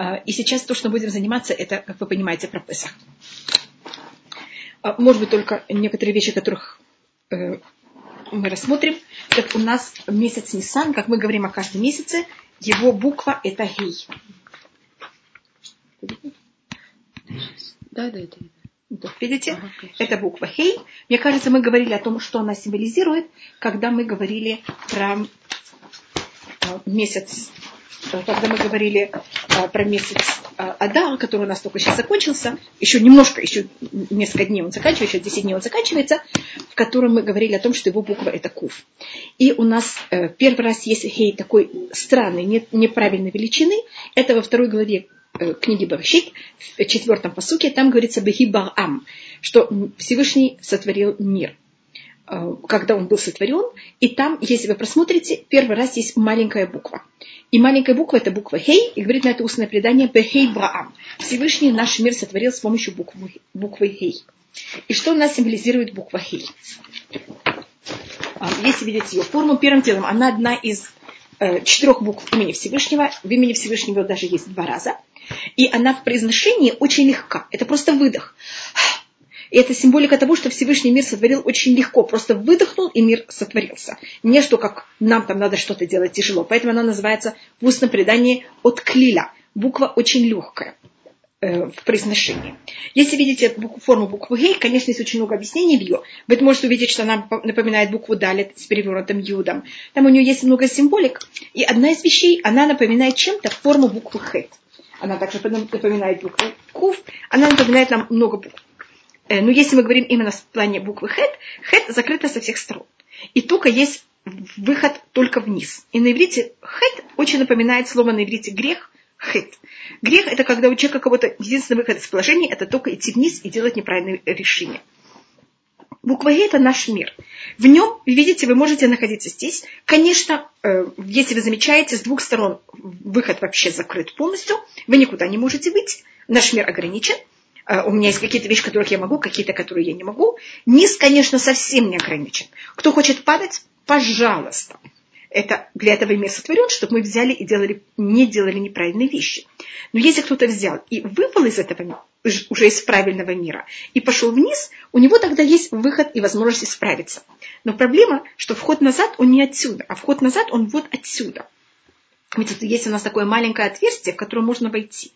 А, и сейчас то, что будем заниматься, это, как вы понимаете, про Песах. А, может быть, только некоторые вещи, которых э, мы рассмотрим. Так у нас месяц Нисан, как мы говорим о каждом месяце, его буква это Гей. Да, да. Вот, видите, ага, это буква Хей. Мне кажется, мы говорили о том, что она символизирует, когда мы говорили про э, месяц когда мы говорили а, про месяц а, Адар, который у нас только сейчас закончился, еще немножко, еще несколько дней он заканчивается, еще 10 дней он заканчивается, в котором мы говорили о том, что его буква это Кув. И у нас э, первый раз есть Хей такой странной, не, неправильной величины. Это во второй главе э, книги Баршит, в четвертом посуке, там говорится Бехи Барам, что Всевышний сотворил мир э, когда он был сотворен, и там, если вы просмотрите, первый раз есть маленькая буква. И маленькая буква это буква Хей, и говорит на это устное предание Бехей Браам. Всевышний наш мир сотворил с помощью буквы, буквы Хей. И что у нас символизирует буква Хей? А, если видите ее форму, первым делом она одна из э, четырех букв имени Всевышнего. В имени Всевышнего даже есть два раза. И она в произношении очень легка. Это просто выдох. И это символика того, что Всевышний мир сотворил очень легко. Просто выдохнул, и мир сотворился. Не что как нам там надо что-то делать тяжело. Поэтому она называется в устном предании от клиля. Буква очень легкая э, в произношении. Если видите форму буквы Гей, конечно, есть очень много объяснений в ее. Вы можете увидеть, что она напоминает букву Далит с перевернутым Юдом. Там у нее есть много символик. И одна из вещей, она напоминает чем-то форму буквы Хет. Она также напоминает букву Кув. Она напоминает нам много букв. Э, но если мы говорим именно в плане буквы хет, хет закрыта со всех сторон. И только есть выход только вниз. И на иврите хет очень напоминает слово на иврите грех, хет. Грех это когда у человека кого-то единственный выход из положения это только идти вниз и делать неправильное решение. Буква Е – это наш мир. В нем, видите, вы можете находиться здесь. Конечно, э, если вы замечаете, с двух сторон выход вообще закрыт полностью. Вы никуда не можете выйти. Наш мир ограничен. Э, у меня есть какие-то вещи, которых я могу, какие-то, которые я не могу. Низ, конечно, совсем не ограничен. Кто хочет падать, пожалуйста. Это, для этого мир сотворен, чтобы мы взяли и делали, не делали неправильные вещи. Но если кто-то взял и выпал из этого уже из правильного мира и пошел вниз, у него тогда есть выход и возможность исправиться. Но проблема, что вход назад, он не отсюда, а вход назад, он вот отсюда. Видите, есть у нас такое маленькое отверстие, в которое можно войти.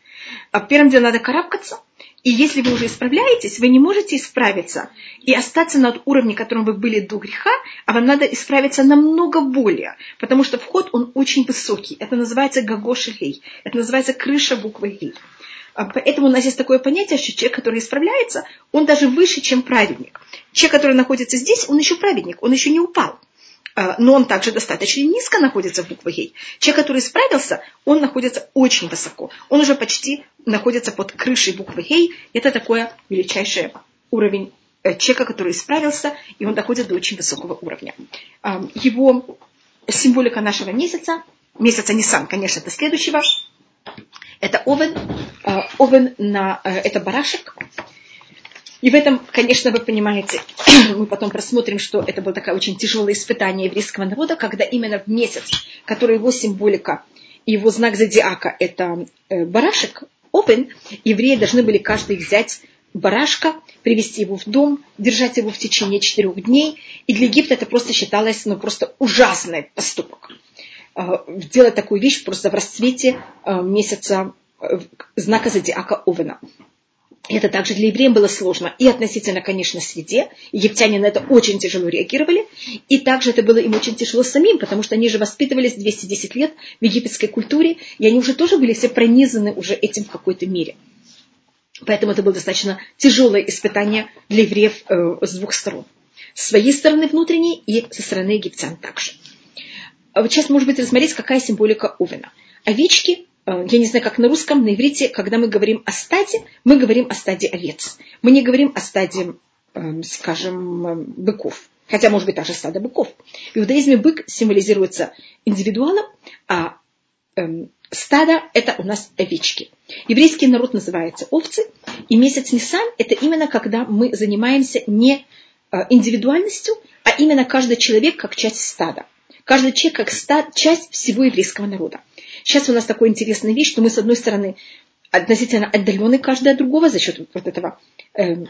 А первым делом надо карабкаться, и если вы уже исправляетесь, вы не можете исправиться и остаться на уровне, котором вы были до греха, а вам надо исправиться намного более, потому что вход, он очень высокий. Это называется гагошелей, это называется крыша буквы гей. А поэтому у нас есть такое понятие, что человек, который исправляется, он даже выше, чем праведник. Человек, который находится здесь, он еще праведник, он еще не упал. А, но он также достаточно низко находится в букве Гей. Человек, который справился, он находится очень высоко. Он уже почти находится под крышей буквы Гей. Это такой величайший уровень э, человека, который справился, и он доходит до очень высокого уровня. А, его символика нашего месяца, месяца Нисан, конечно, это следующего, это овен. А, овен на, э, это барашек, и в этом, конечно, вы понимаете, мы потом просмотрим, что это было такое очень тяжелое испытание еврейского народа, когда именно в месяц, который его символика его знак зодиака – это э, барашек, опен, евреи должны были каждый взять барашка, привести его в дом, держать его в течение четырех дней. И для Египта это просто считалось ну, просто ужасный поступок. Э, делать такую вещь просто в расцвете э, месяца знака зодиака Овена. Это также для евреев было сложно. И относительно, конечно, среде. Египтяне на это очень тяжело реагировали. И также это было им очень тяжело самим, потому что они же воспитывались 210 лет в египетской культуре, и они уже тоже были все пронизаны уже этим в какой-то мере. Поэтому это было достаточно тяжелое испытание для евреев э, с двух сторон. С своей стороны внутренней и со стороны египтян также. Вот сейчас, может быть, рассмотреть, какая символика Овена. Овечки Э, я не знаю, как на русском, на иврите, когда мы говорим о стаде, мы говорим о стаде овец. Мы не говорим о стаде, эм, скажем, эм, быков. Хотя, может быть, также стадо быков. В иудаизме бык символизируется индивидуалом, а эм, стадо – это у нас овечки. Еврейский народ называется овцы, и месяц Нисан – это именно когда мы занимаемся не э, индивидуальностью, а именно каждый человек как часть стада. Каждый человек как стад, часть всего еврейского народа. Сейчас у нас такая интересная вещь, что мы, с одной стороны, относительно отдалены каждый от другого за счет вот этого э,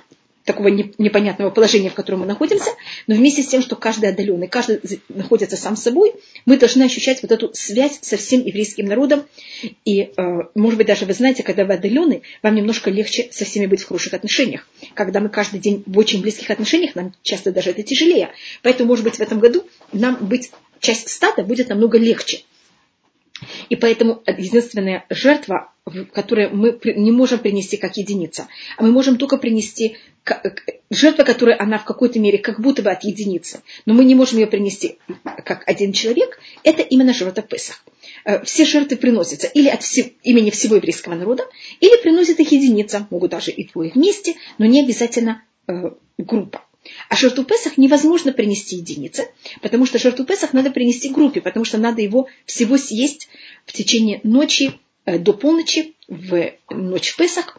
такого непонятного положения, в котором мы находимся, но вместе с тем, что каждый отдаленный, каждый находится сам собой, мы должны ощущать вот эту связь со всем еврейским народом. И, э, может быть, даже вы знаете, когда вы отдалены, вам немножко легче со всеми быть в хороших отношениях. Когда мы каждый день в очень близких отношениях, нам часто даже это тяжелее. Поэтому, может быть, в этом году нам быть часть стада будет намного легче. И поэтому единственная жертва, которую мы не можем принести как единица, а мы можем только принести жертва, которая она в какой-то мере как будто бы от единицы, но мы не можем ее принести как один человек, это именно жертва Песах. Э, все жертвы приносятся или от всего, имени всего еврейского народа, или приносит их единица, могут даже и двое вместе, но не обязательно э, группа. А жертву Песах невозможно принести единице, потому что жертву Песах надо принести группе, потому что надо его всего съесть в течение ночи э, до полночи, в ночь в Песах.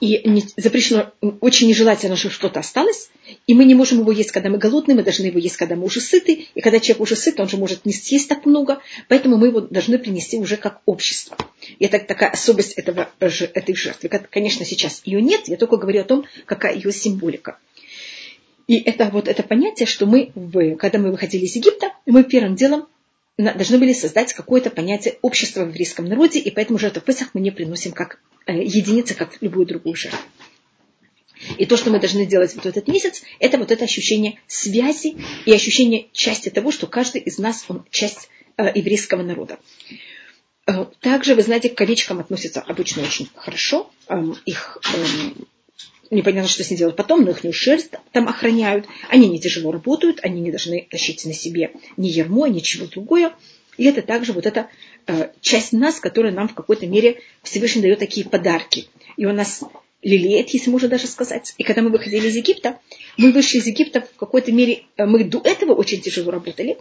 И не, запрещено, очень нежелательно, чтобы что-то осталось. И мы не можем его есть, когда мы голодные, мы должны его есть, когда мы уже сыты. И когда человек уже сыт, он же может не съесть так много. Поэтому мы его должны принести уже как общество. И это такая особость этого, этой жертвы. Конечно, сейчас ее нет, я только говорю о том, какая ее символика. И это вот это понятие, что мы, когда мы выходили из Египта, мы первым делом должны были создать какое-то понятие общества в еврейском народе, и поэтому жертву Песах мы не приносим как э, единица, как любую другую жертву. И то, что мы должны делать вот этот месяц, это вот это ощущение связи и ощущение части того, что каждый из нас, он часть э, еврейского народа. Э, также, вы знаете, к овечкам относятся обычно очень хорошо. Эм, их эм, непонятно, что с ней делать потом, но их шерсть там охраняют. Они не тяжело работают, они не должны тащить на себе ни ермо, ничего другое. И это также вот эта э, часть нас, которая нам в какой-то мере Всевышний дает такие подарки. И он нас лелеет, если можно даже сказать. И когда мы выходили из Египта, мы вышли из Египта в какой-то мере, э, мы до этого очень тяжело работали,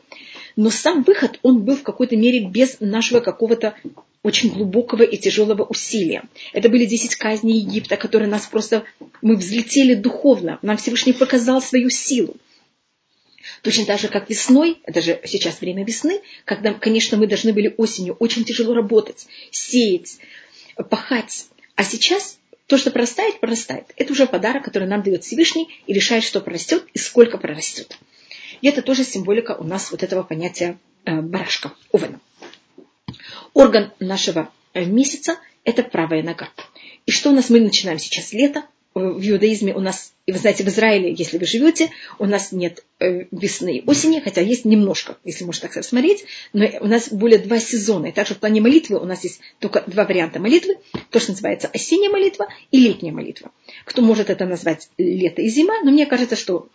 но сам выход, он был в какой-то мере без нашего какого-то очень глубокого и тяжелого усилия. Это были 10 казней Египта, которые нас просто... Мы взлетели духовно. Нам Всевышний показал свою силу. Точно так же, как весной, это же сейчас время весны, когда, конечно, мы должны были осенью очень тяжело работать, сеять, пахать. А сейчас то, что прорастает, прорастает. Это уже подарок, который нам дает Всевышний и решает, что прорастет и сколько прорастет. И это тоже символика у нас вот этого понятия э, барашка, овена орган нашего э, месяца – это правая нога. И что у нас? Мы начинаем сейчас лето. В иудаизме у нас, вы знаете, в Израиле, если вы живете, у нас нет э, весны и осени, хотя есть немножко, если можно так смотреть, но у нас более два сезона. И также в плане молитвы у нас есть только два варианта молитвы, то, что называется осенняя молитва и летняя молитва. Кто может это назвать лето и зима, но мне кажется, что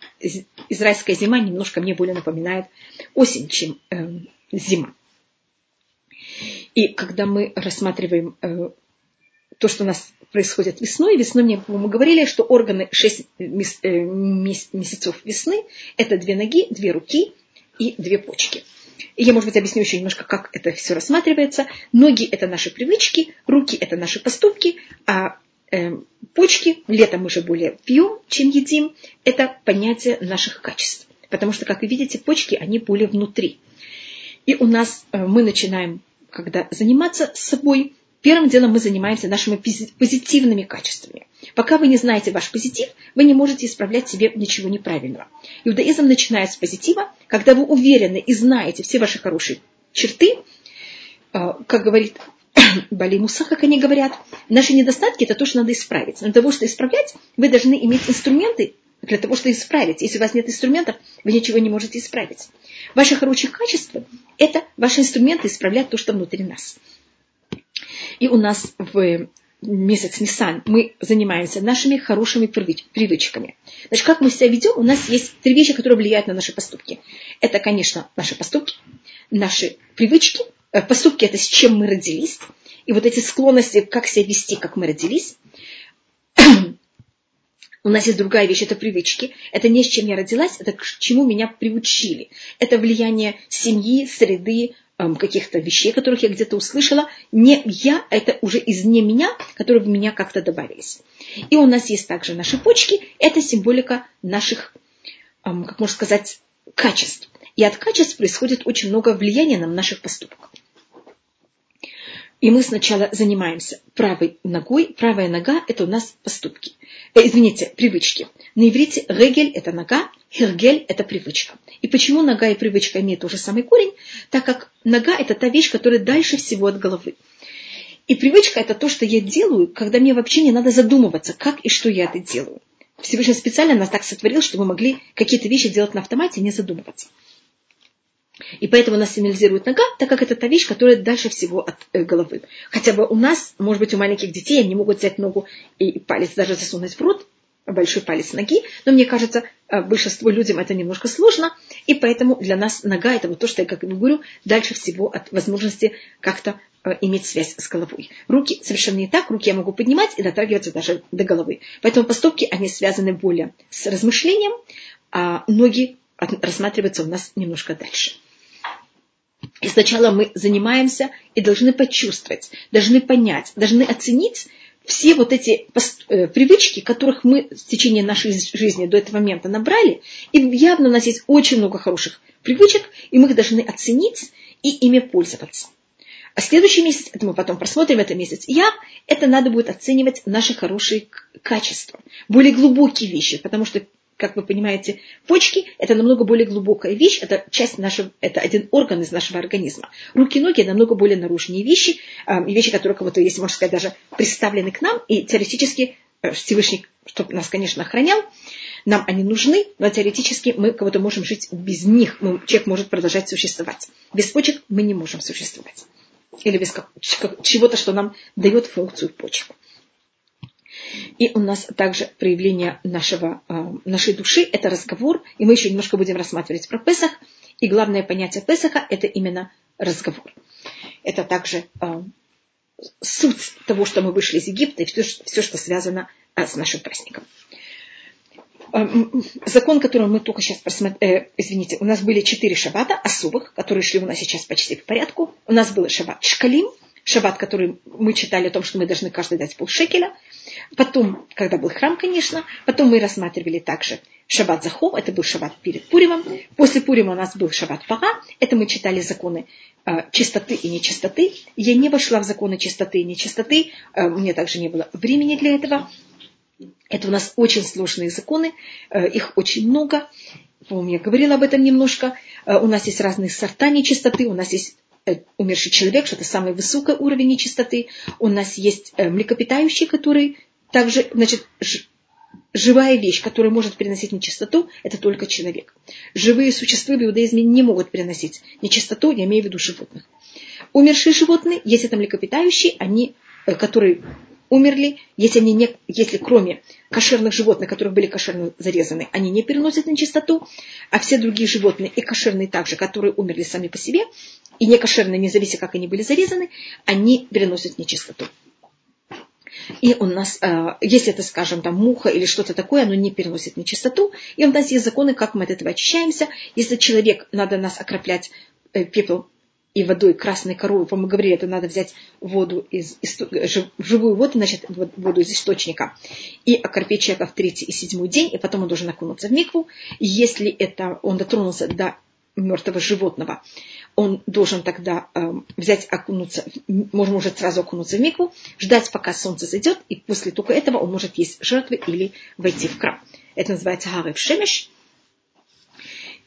израильская зима немножко мне более напоминает осень, чем э, зима. И когда мы рассматриваем э, то, что у нас происходит весной, весной мы говорили, что органы 6 э, месяцев весны – это две ноги, две руки и две почки. И я, может быть, объясню еще немножко, как это все рассматривается. Ноги – это наши привычки, руки – это наши поступки, а э, почки, летом мы же более пьем, чем едим, это понятие наших качеств. Потому что, как вы видите, почки, они более внутри. И у нас э, мы начинаем когда заниматься собой, первым делом мы занимаемся нашими позитивными качествами. Пока вы не знаете ваш позитив, вы не можете исправлять себе ничего неправильного. Иудаизм начинает с позитива, когда вы уверены и знаете все ваши хорошие черты, а, как говорит Бали Муса, как они говорят, наши недостатки – это то, что надо исправить. Но для того, чтобы исправлять, вы должны иметь инструменты для того, чтобы исправить. Если у вас нет инструментов, вы ничего не можете исправить. Ваши хорошие качества – это ваши инструменты исправлять то, что внутри нас. И у нас в месяц Нисан мы занимаемся нашими хорошими привычками. Значит, как мы себя ведем, у нас есть три вещи, которые влияют на наши поступки. Это, конечно, наши поступки, наши привычки. Э, поступки – это с чем мы родились. И вот эти склонности, как себя вести, как мы родились. У нас есть другая вещь, это привычки. Это не с чем я родилась, это к чему меня приучили. Это влияние семьи, среды, эм, каких-то вещей, которых я где-то услышала. Не я, это уже из не меня, которые в меня как-то добавились. И у нас есть также наши почки. Это символика наших, эм, как можно сказать, качеств. И от качеств происходит очень много влияния на наших поступков. И мы сначала занимаемся правой ногой. Правая нога – это у нас поступки. Э, извините, привычки. На иврите регель – это нога, хергель – это привычка. И почему нога и привычка имеют тот же самый корень? Так как нога – это та вещь, которая дальше всего от головы. И привычка – это то, что я делаю, когда мне вообще не надо задумываться, как и что я это делаю. Всевышний специально нас так сотворил, чтобы мы могли какие-то вещи делать на автомате не задумываться. И поэтому нас символизирует нога, так как это та вещь, которая дальше всего от э, головы. Хотя бы у нас, может быть, у маленьких детей они могут взять ногу и палец даже засунуть в рот, большой палец ноги, но мне кажется, э, большинству людям это немножко сложно, и поэтому для нас нога это вот то, что я как говорю, дальше всего от возможности как-то э, иметь связь с головой. Руки совершенно не так, руки я могу поднимать и дотрагиваться даже до головы. Поэтому поступки, они связаны более с размышлением, а ноги рассматриваются у нас немножко дальше. И сначала мы занимаемся и должны почувствовать, должны понять, должны оценить все вот эти э, привычки, которых мы в течение нашей жизни до этого момента набрали, и явно у нас есть очень много хороших привычек, и мы их должны оценить и ими пользоваться. А следующий месяц, это мы потом просмотрим, это месяц я, это надо будет оценивать наши хорошие качества, более глубокие вещи, потому что как вы понимаете, почки – это намного более глубокая вещь, это часть нашего, это один орган из нашего организма. Руки и ноги – намного более наружные вещи, э, вещи, которые кого-то, если можно сказать, даже представлены к нам, и теоретически э, Всевышний, чтобы нас, конечно, охранял, нам они нужны, но теоретически мы кого-то можем жить без них, человек может продолжать существовать. Без почек мы не можем существовать. Или без чего-то, что нам дает функцию почек. И у нас также проявление нашего, э, нашей души – это разговор. И мы еще немножко будем рассматривать про Песах. И главное понятие Песаха – это именно разговор. Это также э, суть того, что мы вышли из Египта и все, все что связано э, с нашим праздником. Закон, который мы только сейчас просмотрели, извините, у нас были четыре шаббата особых, которые шли у нас сейчас почти в порядку. У нас был шаббат Шкалим, шаббат, который мы читали о том, что мы должны каждый дать полшекеля. Потом, когда был храм, конечно, потом мы рассматривали также шаббат Захов, это был шаббат перед Пуримом. После Пурима у нас был шаббат Пара, это мы читали законы э, чистоты и нечистоты. Я не вошла в законы чистоты и нечистоты, э, мне также не было времени для этого. Это у нас очень сложные законы, э, их очень много. По-моему, я говорила об этом немножко. У нас есть разные сорта нечистоты, у нас есть умерший человек, что это самый высокий уровень нечистоты. У нас есть э, млекопитающие, которые также, значит, живая вещь, которая может переносить нечистоту, это только человек. Живые существа в иудаизме не могут переносить нечистоту, я имею в виду животных. Умершие животные, если это млекопитающие, они, э, которые умерли, если, они не, если кроме кошерных животных, которые были кошерно зарезаны, они не переносят нечистоту, а все другие животные и кошерные также, которые умерли сами по себе, и некошерные, независимо как они были зарезаны, они переносят нечистоту. И у нас, э, если это, скажем, там муха или что-то такое, оно не переносит нечистоту. И у нас есть законы, как мы от этого очищаемся. Если человек, надо нас окроплять э, пепел и водой красной коровы, мы говорили, это надо взять воду из, живую воду, значит, воду из источника, и окропить человека в третий и седьмой день, и потом он должен окунуться в микву. Если это он дотронулся до мертвого животного, он должен тогда э, взять, окунуться, можно может сразу окунуться в микву, ждать, пока солнце зайдет, и после только этого он может есть жертвы или войти в храм. Это называется харев шемеш.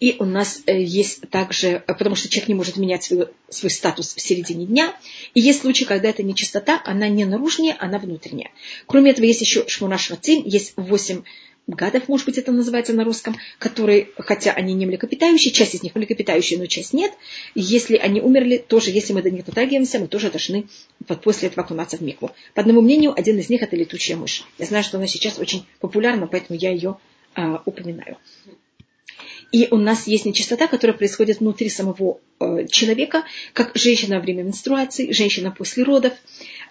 И у нас э, есть также, э, потому что человек не может менять свой, свой статус в середине дня. И есть случаи, когда эта нечистота, она не наружная, она внутренняя. Кроме этого, есть еще шмуна швацим, есть восемь гадов, может быть, это называется на русском, которые, хотя они не млекопитающие, часть из них млекопитающие, но часть нет. если они умерли, тоже, если мы до них дотрагиваемся, мы тоже должны вот после этого окунаться в микву. По одному мнению, один из них это летучая мышь. Я знаю, что она сейчас очень популярна, поэтому я ее а, упоминаю. И у нас есть нечистота, которая происходит внутри самого э, человека, как женщина во время менструации, женщина после родов,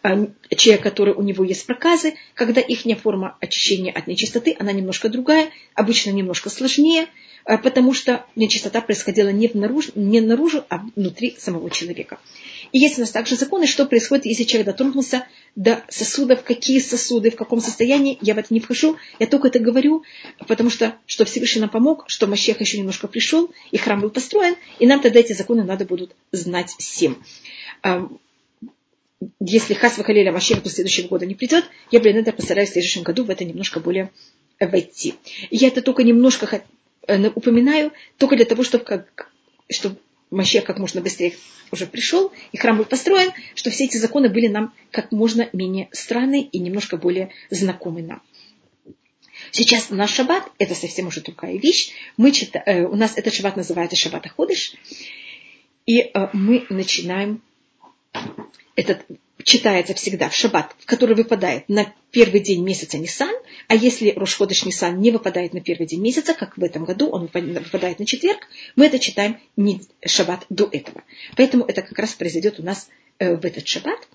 э, человек, который у него есть проказы, когда их форма очищения от нечистоты, она немножко другая, обычно немножко сложнее, э, потому что нечистота происходила не, внаружи, не наружу, а внутри самого человека. И есть у нас также законы, что происходит, если человек дотронулся до сосудов, какие сосуды, в каком состоянии, я в это не вхожу, я только это говорю, потому что, что Всевышний нам помог, что Мащех еще немножко пришел, и храм был построен, и нам тогда эти законы надо будут знать всем. если Хас Вахалеля Машех до следующего года не придет, я, блин, это постараюсь в следующем году в это немножко более войти. И я это только немножко э, упоминаю, только для того, чтобы, как, чтобы Машех как можно быстрее уже пришел, и храм был построен, что все эти законы были нам как можно менее странны и немножко более знакомы нам. Сейчас наш шаббат, это совсем уже другая вещь. Мы читаем, э, у нас этот шаббат называется шаббат Аходыш. И э, мы начинаем, этот читается всегда в шаббат, который выпадает на первый день месяца Нисан, а если Рошходыш Нисан не выпадает на первый день месяца, как в этом году, он выпадает на четверг, мы это читаем не шаббат до этого. Поэтому это как раз произойдет у нас э, в этот шаббат.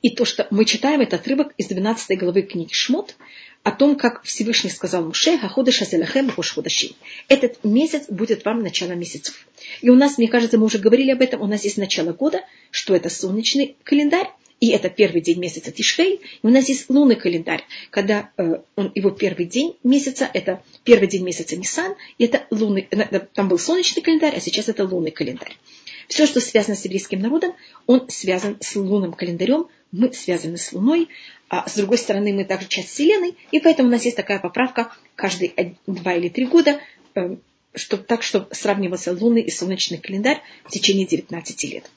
И то, что мы читаем, это отрывок из 12 главы книги Шмот, о том, как Всевышний сказал Муше, Хаходыш Азелахем Хошходаши. Этот месяц будет вам начало месяцев. И у нас, мне кажется, мы уже говорили об этом, у нас есть начало года, что это солнечный календарь, и это первый день месяца Тишвей. И у нас есть лунный календарь, когда э, он, его первый день месяца, это первый день месяца Нисан, и это лунный, э, там был солнечный календарь, а сейчас это лунный календарь. Все, что связано с еврейским народом, он связан с лунным календарем, мы связаны с Луной, а с другой стороны мы также часть Вселенной, и поэтому у нас есть такая поправка каждые два или три года, э, чтобы, так, чтобы сравнивался лунный и солнечный календарь в течение 19 лет.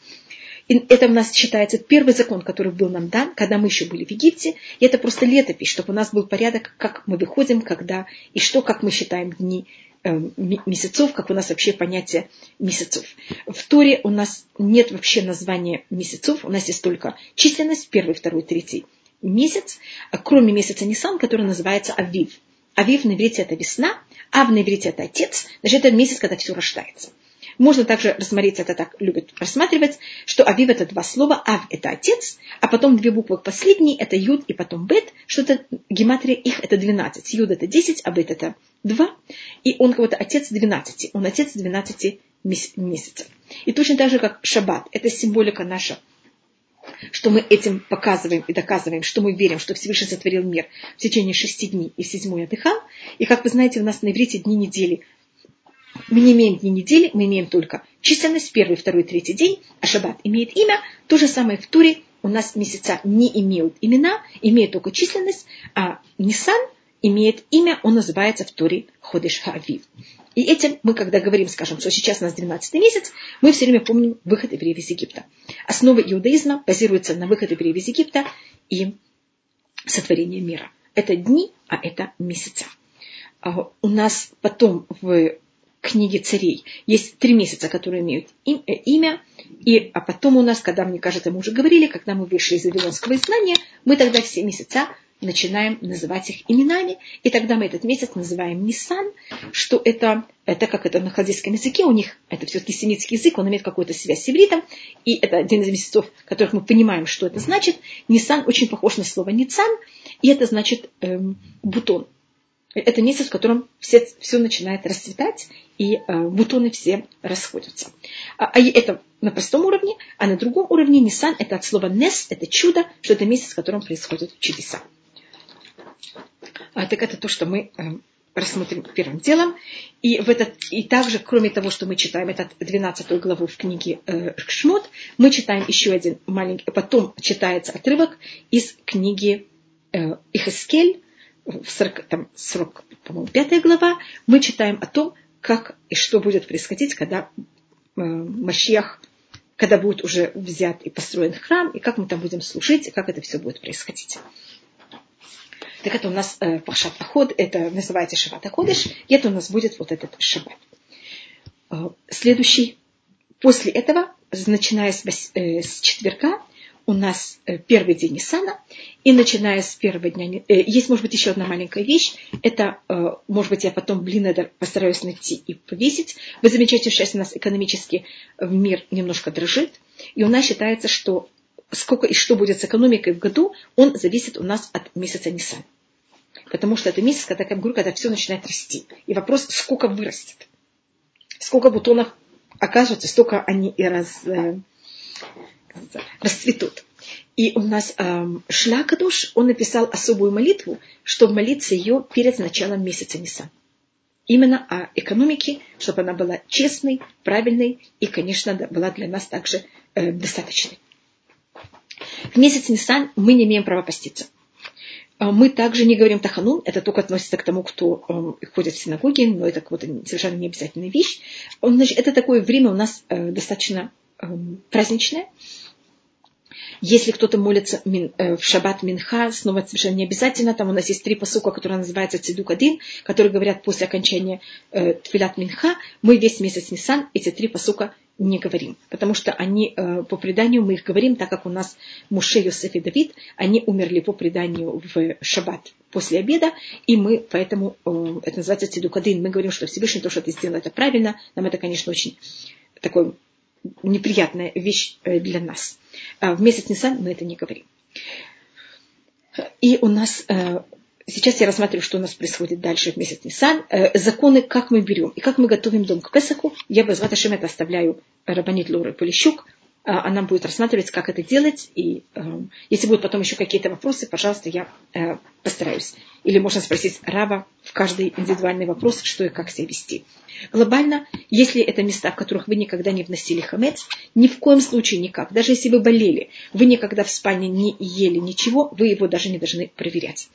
И это у нас считается первый закон, который был нам дан, когда мы еще были в Египте. И это просто летопись, чтобы у нас был порядок, как мы выходим, когда и что, как мы считаем дни месяцев, как у нас вообще понятие месяцев. В Торе у нас нет вообще названия месяцев, у нас есть только численность, первый, второй, третий месяц, а кроме месяца Нисан, который называется Авив. Авив на иврите это весна, Ав на иврите это отец, значит это месяц, когда все рождается. Можно также рассмотреть, это так любят рассматривать, что Авив это два слова, Ав это отец, а потом две буквы последние, это Юд и потом Бет, что это гематрия их это 12. Юд это 10, а Бет это 2. И он кого-то отец 12. Он отец 12 месяцев. И точно так же, как Шаббат, это символика наша что мы этим показываем и доказываем, что мы верим, что Всевышний сотворил мир в течение шести дней и седьмой отдыхал. И как вы знаете, у нас на иврите дни недели. Мы не имеем дни недели, мы имеем только численность, первый, второй, третий день, а шаббат имеет имя. То же самое в Туре у нас месяца не имеют имена, имеют только численность, а Нисан имеет имя, он называется в Туре Ходыш Хаавив. И этим мы, когда говорим, скажем, что сейчас у нас 12 месяц, мы все время помним выход евреев из Египта. Основа иудаизма базируется на выходе евреев из Египта и сотворение мира. Это дни, а это месяца. А у нас потом в книге царей. Есть три месяца, которые имеют э, имя, и, а потом у нас, когда, мне кажется, мы уже говорили, когда мы вышли из Вавилонского изгнания, мы тогда все месяца начинаем называть их именами, и тогда мы этот месяц называем Нисан, что это, это как это на халдейском языке, у них это все-таки семитский язык, он имеет какую-то связь с ивритом, и это один из месяцев, которых мы понимаем, что это значит. Нисан очень похож на слово Ницан, и это значит эм, бутон. Это месяц, в котором все, все начинает расцветать, и э, бутоны все расходятся. А, а это на простом уровне, а на другом уровне Нисан это от слова Нес, это чудо, что это месяц, в котором происходят чудеса. А, так это то, что мы э, рассмотрим первым делом. И, в этот, и также, кроме того, что мы читаем этот 12 главу в книге э, Шмот, мы читаем еще один маленький, потом читается отрывок из книги э, Ихескель, в 40, там, 40, по-моему, 5 глава, мы читаем о том, как и что будет происходить, когда э, Машьях, когда будет уже взят и построен храм, и как мы там будем служить, и как это все будет происходить. Так это у нас э, Пашат Аход, это называется Шабат Аходыш, и это у нас будет вот этот Шаббат. Э, следующий, после этого, начиная с, э, с четверга, у нас э, первый день Нисана, и начиная с первого дня... Э, есть, может быть, еще одна маленькая вещь. Это, э, может быть, я потом блин постараюсь найти и повесить. Вы замечаете, что сейчас у нас экономически мир немножко дрожит, и у нас считается, что сколько и что будет с экономикой в году, он зависит у нас от месяца Нисан потому что это месяц, когда, как говорю, когда все начинает расти. И вопрос, сколько вырастет. Сколько бутонов окажется, столько они и раз, расцветут. И у нас э, Шлякадуш, он написал особую молитву, чтобы молиться ее перед началом месяца Нисан. Именно о экономике, чтобы она была честной, правильной и, конечно, была для нас также э, достаточной. В месяц Нисан мы не имеем права поститься. А мы также не говорим таханун, это только относится к тому, кто э, ходит в синагоги, но это вот, совершенно не обязательная вещь. Значит, это такое время у нас э, достаточно э, праздничное. Если кто-то молится э, в шаббат минха, снова совершенно не обязательно. Там у нас есть три посука, которые называются цидук один, которые говорят после окончания э, тфилат минха. Мы весь месяц Нисан эти три посука не говорим, потому что они, э, по преданию, мы их говорим, так как у нас Муше, Йосеф и Давид, они умерли по преданию в шаббат после обеда, и мы поэтому, э, это называется цидукадин, мы говорим, что Всевышний то, что ты сделал, это правильно, нам это, конечно, очень такой неприятная вещь э, для нас. А в месяц Нисан мы это не говорим. И у нас Сейчас я рассматриваю, что у нас происходит дальше в месяц Нисан. Э, законы, как мы берем и как мы готовим дом к Песаху. Я без Ваташем это оставляю Рабанит Лоры Полищук. А, она будет рассматривать, как это делать. И э, если будут потом еще какие-то вопросы, пожалуйста, я э, постараюсь. Или можно спросить Раба в каждый индивидуальный вопрос, что и как себя вести. Глобально, если это места, в которых вы никогда не вносили хамец, ни в коем случае никак. Даже если вы болели, вы никогда в спальне не ели ничего, вы его даже не должны проверять.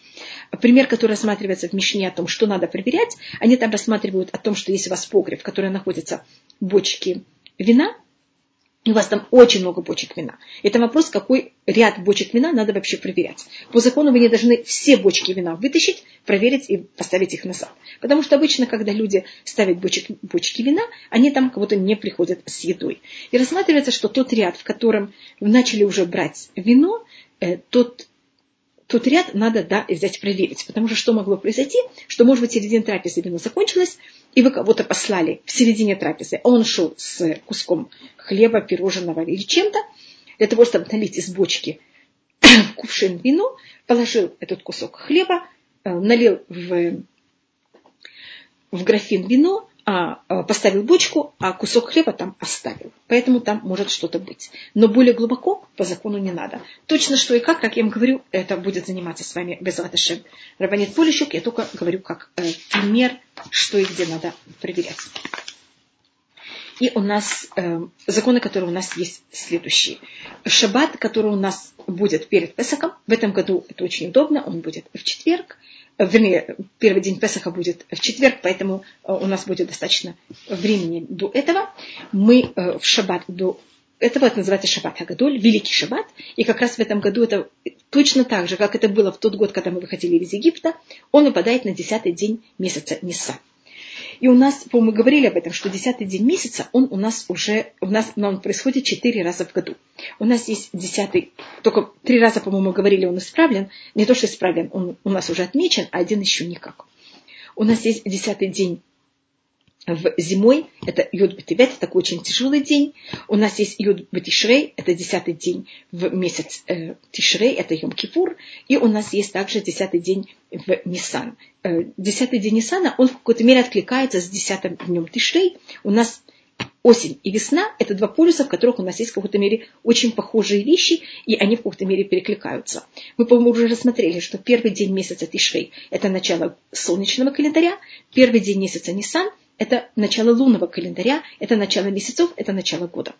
Пример, который рассматривается в Мишне о том, что надо проверять, они там рассматривают о том, что если у вас погреб, в котором находятся бочки вина, у вас там очень много бочек вина. Это вопрос, какой ряд бочек вина надо вообще проверять. По закону вы не должны все бочки вина вытащить, проверить и поставить их назад. Потому что обычно, когда люди ставят бочек, бочки вина, они там кого-то не приходят с едой. И рассматривается, что тот ряд, в котором начали уже брать вино, э, тот тот ряд надо да, взять проверить. Потому что что могло произойти? Что, может быть, середина трапезы вино закончилось, и вы кого-то послали в середине трапезы, а он шел с куском хлеба, пирожного или чем-то, для того, чтобы налить из бочки кувшин вино, положил этот кусок хлеба, э, налил в, в графин вино, а, а, поставил бочку, а кусок хлеба там оставил. Поэтому там может что-то быть. Но более глубоко по закону не надо. Точно что и как, как я вам говорю, это будет заниматься с вами без Латышем Рабанит Полищук. Я только говорю как э, пример, что и где надо проверять. И у нас э, законы, которые у нас есть следующие. Шаббат, который у нас будет перед Песаком, в этом году это очень удобно, он будет в четверг вернее, первый день Песаха будет в четверг, поэтому э, у нас будет достаточно времени до этого. Мы э, в шаббат до этого это называется шаббат Агадоль, великий шаббат. И как раз в этом году это точно так же, как это было в тот год, когда мы выходили из Египта, он выпадает на десятый день месяца Ниса. И у нас, по-моему, говорили об этом, что десятый день месяца, он у нас уже, у нас он происходит четыре раза в году. У нас есть десятый, только три раза, по-моему, говорили, он исправлен. Не то, что исправлен, он у нас уже отмечен, а один еще никак. У нас есть десятый день в зимой, это Юд Бетевет, такой очень тяжелый день. У нас есть Юд Бетишрей, это десятый день в месяц э, Тишрей, это Йом Кипур. И у нас есть также десятый день в Нисан. Э, десятый день Нисана, он в какой-то мере откликается с десятым днем Тишрей. У нас осень и весна – это два полюса, в которых у нас есть в какой-то мере очень похожие вещи, и они в какой-то мере перекликаются. Мы, по-моему, уже рассмотрели, что первый день месяца Тишрей – это начало солнечного календаря, первый день месяца Нисан – это начало лунного календаря, это начало месяцев, это начало года.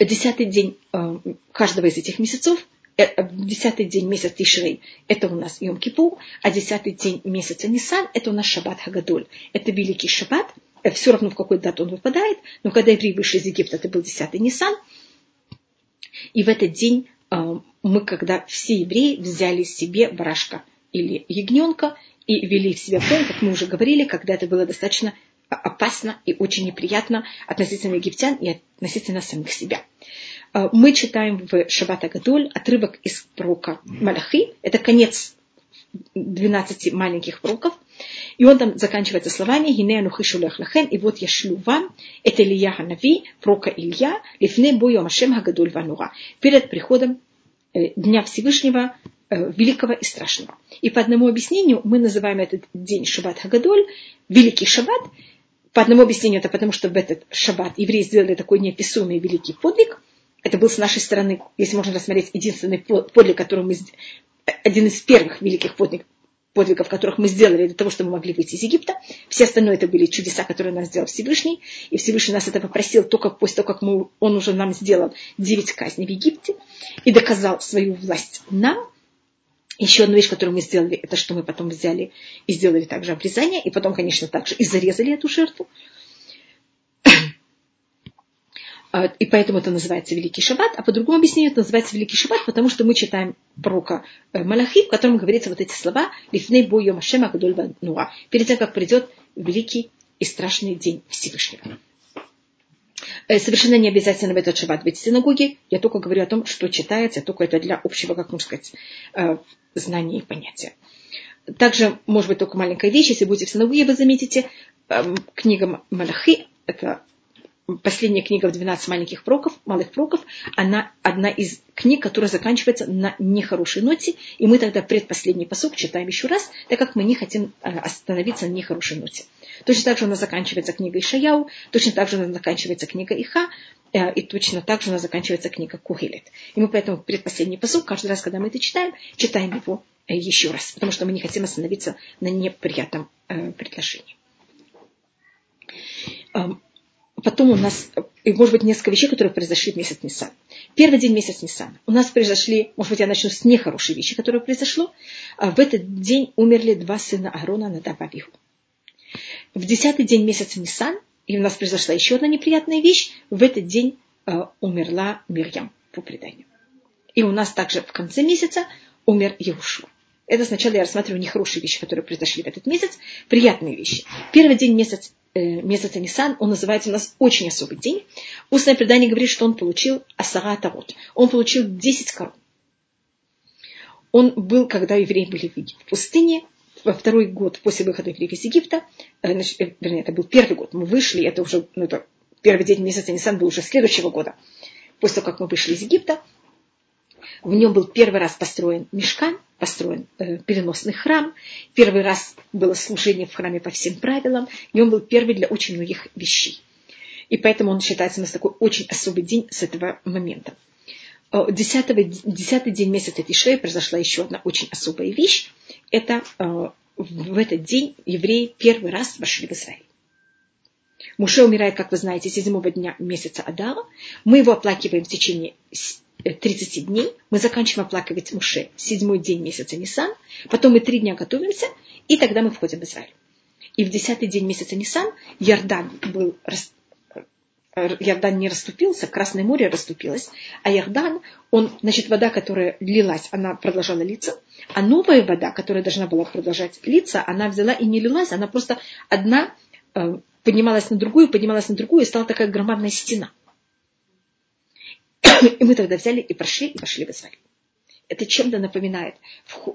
Десятый день э, каждого из этих месяцев э, десятый день месяца Тишрей – это у нас Йом Кипур, а десятый день месяца Нисан – это у нас Шаббат Хагадоль. Это великий Шаббат, э, все равно в какой дату он выпадает, но когда евреи вышли из Египта, это был десятый Нисан, и в этот день мы, когда все евреи взяли себе барашка или ягненка и вели себя в как мы уже говорили, когда это было достаточно опасно и очень неприятно относительно египтян и относительно самих себя. А, мы читаем в Шаббат Агадоль отрывок из пророка Малахи. Это конец 12 маленьких пророков. И он там заканчивается словами «Гине анухи лахен» и вот я шлю вам, это Илья Ханави, пророка Илья, лифне бою Машем Хагадоль Ванура, перед приходом э, Дня Всевышнего, Э, великого и страшного. И по одному объяснению мы называем этот день Шаббат Хагадоль, Великий Шаббат. По одному объяснению это потому, что в этот Шаббат евреи сделали такой неописуемый великий подвиг. Это был с нашей стороны, если можно рассмотреть, единственный подвиг, который мы один из первых великих подвигов, подвигов, которых мы сделали для того, чтобы мы могли выйти из Египта. Все остальное это были чудеса, которые нас сделал Всевышний. И Всевышний нас это попросил только после того, как мы, он уже нам сделал девять казней в Египте и доказал свою власть нам. Еще одна вещь, которую мы сделали, это что мы потом взяли и сделали также обрезание, и потом, конечно, также и зарезали эту жертву. А, и поэтому это называется Великий Шаббат, а по другому объяснению это называется Великий Шаббат, потому что мы читаем пророка э, Малахи, в котором говорится вот эти слова «Лифней бо йом Ашем нуа» перед тем, как придет великий и страшный день Всевышнего. Э, совершенно не обязательно в этот шаббат быть в синагоге. Я только говорю о том, что читается, только это для общего, как можно сказать, знания и понятия. Также, может быть, только маленькая вещь, если будете в синагоге, вы заметите, книга Малахи, это последняя книга в 12 маленьких пророков, малых пророков, она одна из книг, которая заканчивается на нехорошей ноте, и мы тогда предпоследний посок читаем еще раз, так как мы не хотим э, остановиться на нехорошей ноте. Точно так же у нас заканчивается книга Ишаяу, точно так же у нас заканчивается книга Иха, э, и точно так же у нас заканчивается книга Кухилет. И мы поэтому предпоследний посок, каждый раз, когда мы это читаем, читаем его э, еще раз, потому что мы не хотим остановиться на неприятном предложении. Потом у нас, может быть, несколько вещей, которые произошли в месяц Нисан. Первый день месяца Нисан. У нас произошли, может быть, я начну с нехорошей вещи, которая произошло. А в этот день умерли два сына Аарона Надава Авиху. В десятый день месяца Нисан, и у нас произошла еще одна неприятная вещь, в этот день э, умерла Мирьям, по преданию. И у нас также в конце месяца умер Яушу. Это сначала я рассматриваю нехорошие вещи, которые произошли в этот месяц, приятные вещи. Первый день месяц Э, месяца Нисан, он называется у нас очень особый день. Устное предание говорит, что он получил Асара Тарот. Он получил 10 корон. Он был, когда евреи были в пустыне, во второй год после выхода евреев из Египта, э, значит, э, вернее, это был первый год, мы вышли, это уже, ну, это первый день месяца Нисан был уже следующего года, после того, как мы вышли из Египта, в нем был первый раз построен мешкан, построен э, переносный храм. Первый раз было служение в храме по всем правилам. И он был первый для очень многих вещей. И поэтому он считается у нас такой очень особый день с этого момента. Десятый, десятый день месяца Тишрея произошла еще одна очень особая вещь. Это э, в этот день евреи первый раз вошли в Израиль. Муше умирает, как вы знаете, седьмого дня месяца Адара. Мы его оплакиваем в течение 30 дней, мы заканчиваем оплакивать Муше седьмой день месяца Нисан, потом мы три дня готовимся, и тогда мы входим в Израиль. И в десятый день месяца Нисан Ярдан был Ярдан не расступился, Красное море расступилось, а Ярдан, он, значит, вода, которая лилась, она продолжала литься, а новая вода, которая должна была продолжать литься, она взяла и не лилась, она просто одна э, поднималась на другую, поднималась на другую, и стала такая громадная стена. И мы тогда взяли и прошли, и вошли в Израиль. Это чем-то напоминает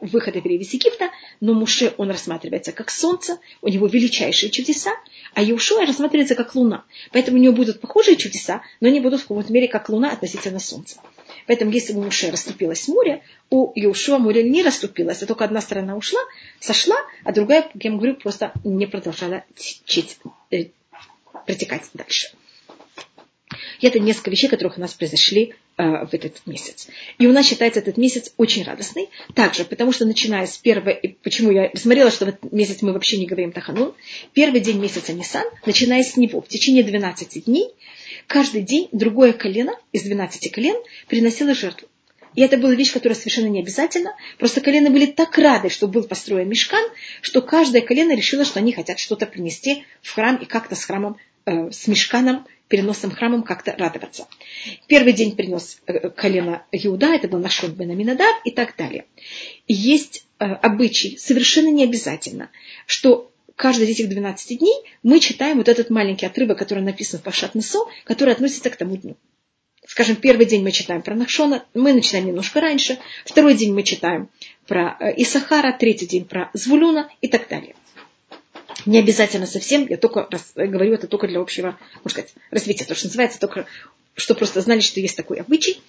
выход евреев из Египта, но Муше, он рассматривается как солнце, у него величайшие чудеса, а Иешуа рассматривается как луна. Поэтому у него будут похожие чудеса, но они будут в какой-то мере как луна относительно солнца. Поэтому если у Муше расступилось море, у Иешуа море не расступилось, а только одна сторона ушла, сошла, а другая, как я говорю, просто не продолжала течить, э, протекать дальше. И это несколько вещей, которых у нас произошли в этот месяц. И у нас считается этот месяц очень радостный. Также, потому что начиная с первого, почему я смотрела, что в этот месяц мы вообще не говорим Таханун, первый день месяца Нисан, начиная с него, в течение 12 дней, каждый день другое колено из 12 колен приносило жертву. И это была вещь, которая совершенно не обязательно. Просто колено были так рады, что был построен мешкан, что каждое колено решило, что они хотят что-то принести в храм и как-то с храмом, э, с мешканом переносным храмом как-то радоваться. Первый день принес э, колено Иуда, это был Нашон бен Аминадав и так далее. Есть э, обычай, совершенно не обязательно, что каждый из этих 12 дней мы читаем вот этот маленький отрывок, который написан в Пашат Несо, который относится к тому дню. Скажем, первый день мы читаем про Нахшона, мы начинаем немножко раньше, второй день мы читаем про э, Исахара, третий день про Звулюна и так далее. Не обязательно совсем, я только раз, говорю это только для общего, можно сказать, развития, то, что называется, только что просто знали, что есть такой обычай.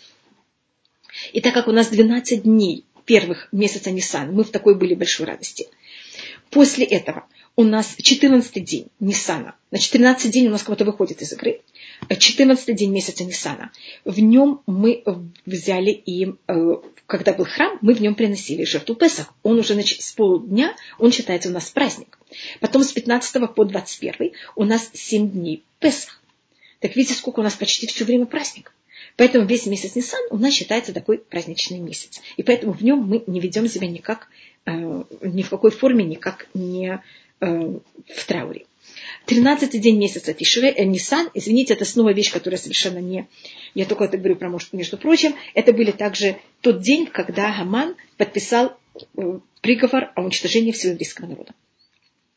И так как у нас 12 дней первых месяца Нисан, мы в такой были большой радости. После этого у нас 14 день Нисана. Значит, 13 день у нас кого-то выходит из игры. 14 день месяца Нисана. В нем мы взяли и, э, когда был храм, мы в нем приносили жертву Песах. Он уже с полудня, он считается у нас праздник. Потом с 15 по 21 у нас 7 дней Песах. Так видите, сколько у нас почти все время праздник. Поэтому весь месяц Нисан у нас считается такой праздничный месяц. И поэтому в нем мы не ведем себя никак, э, ни в какой форме, никак не в трауре. Тринадцатый день месяца Тишре, э, Нисан, извините, это снова вещь, которая совершенно не... Я только это говорю про, между прочим, это были также тот день, когда Хаман подписал э, приговор о уничтожении всего еврейского народа.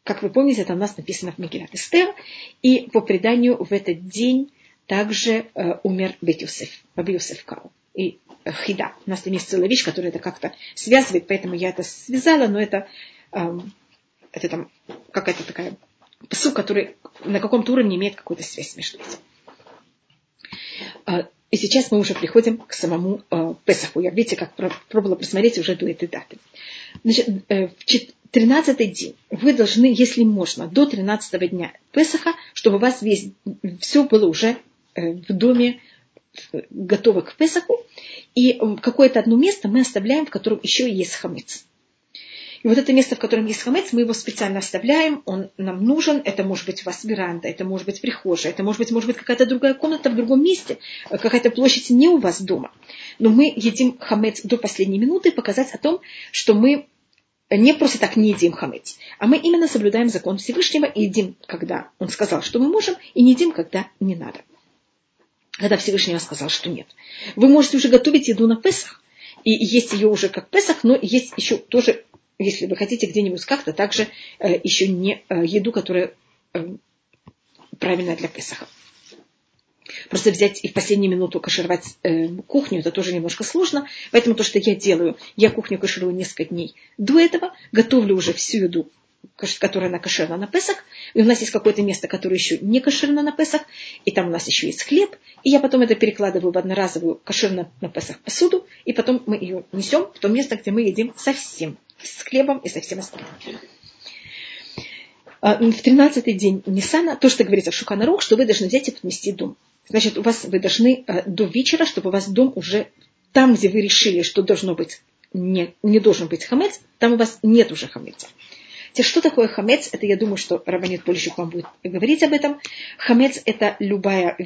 Как вы помните, это у нас написано в Мегилат Эстер, и по преданию в этот день также э, умер Бет Юсеф, Баби Юсеф Кау. И э, Хида. У нас там есть целая вещь, которая это как-то связывает, поэтому я это связала, но это, э, это там какая-то такая псу, который на каком-то уровне имеет какую-то связь между этим. Э, и сейчас мы уже приходим к самому э, Песаху. Я, видите, как пробовала просмотреть уже до этой даты. Значит, э, в 13 день вы должны, если можно, до 13 дня Песаха, чтобы у вас весь, все было уже Э, в доме готовы к Песаху, и какое-то одно место мы оставляем, в котором еще есть хамец. И вот это место, в котором есть хамец, мы его специально оставляем, он нам нужен, это может быть у вас веранда, это может быть прихожая, это может быть, может быть какая-то другая комната в другом месте, какая-то площадь не у вас дома. Но мы едим хамец до последней минуты, показать о том, что мы не просто так не едим хамец, а мы именно соблюдаем закон Всевышнего и едим, когда он сказал, что мы можем, и не едим, когда не надо когда Всевышний сказал, что нет. Вы можете уже готовить еду на Песах, и есть ее уже как Песах, но есть еще тоже, если вы хотите где-нибудь как-то, также э, еще не э, еду, которая э, правильная для Песаха. Просто взять и в последнюю минуту кашировать э, кухню, это тоже немножко сложно. Поэтому то, что я делаю, я кухню каширую несколько дней до этого, готовлю уже всю еду которая на кошерна на Песах, и у нас есть какое-то место, которое еще не кошерно на Песах, и там у нас еще есть хлеб, и я потом это перекладываю в одноразовую кошерно на Песах посуду, и потом мы ее несем в то место, где мы едим совсем, с хлебом и со всем остальным. А, в 13-й день Нисана, то, что говорится в Шуканарух, что вы должны взять и подмести дом. Значит, у вас вы должны а, до вечера, чтобы у вас дом уже там, где вы решили, что должно быть, не, не должен быть хамец, там у вас нет уже хамеца. Теперь, что такое хамец? Это, я думаю, что Рабанит Полищук вам будет говорить об этом. Хамец – это любая,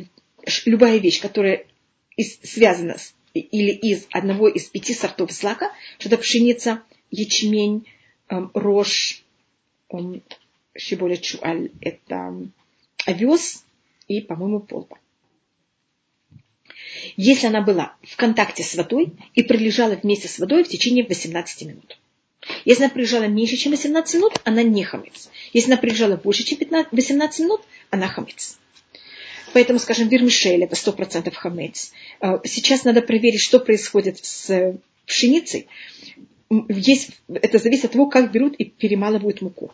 любая вещь, которая из, связана с, или из одного из пяти сортов злака, что это пшеница, ячмень, эм, рожь, эм, чуаль – это овес и, по-моему, полба. Если она была в контакте с водой и пролежала вместе с водой в течение 18 минут. Если она приезжала меньше, чем 18 минут, она не хамец. Если она приезжала больше, чем 15, 18 минут, она хамец. Поэтому, скажем, вермишель – это 100% хамец. Сейчас надо проверить, что происходит с пшеницей. Есть, это зависит от того, как берут и перемалывают муку.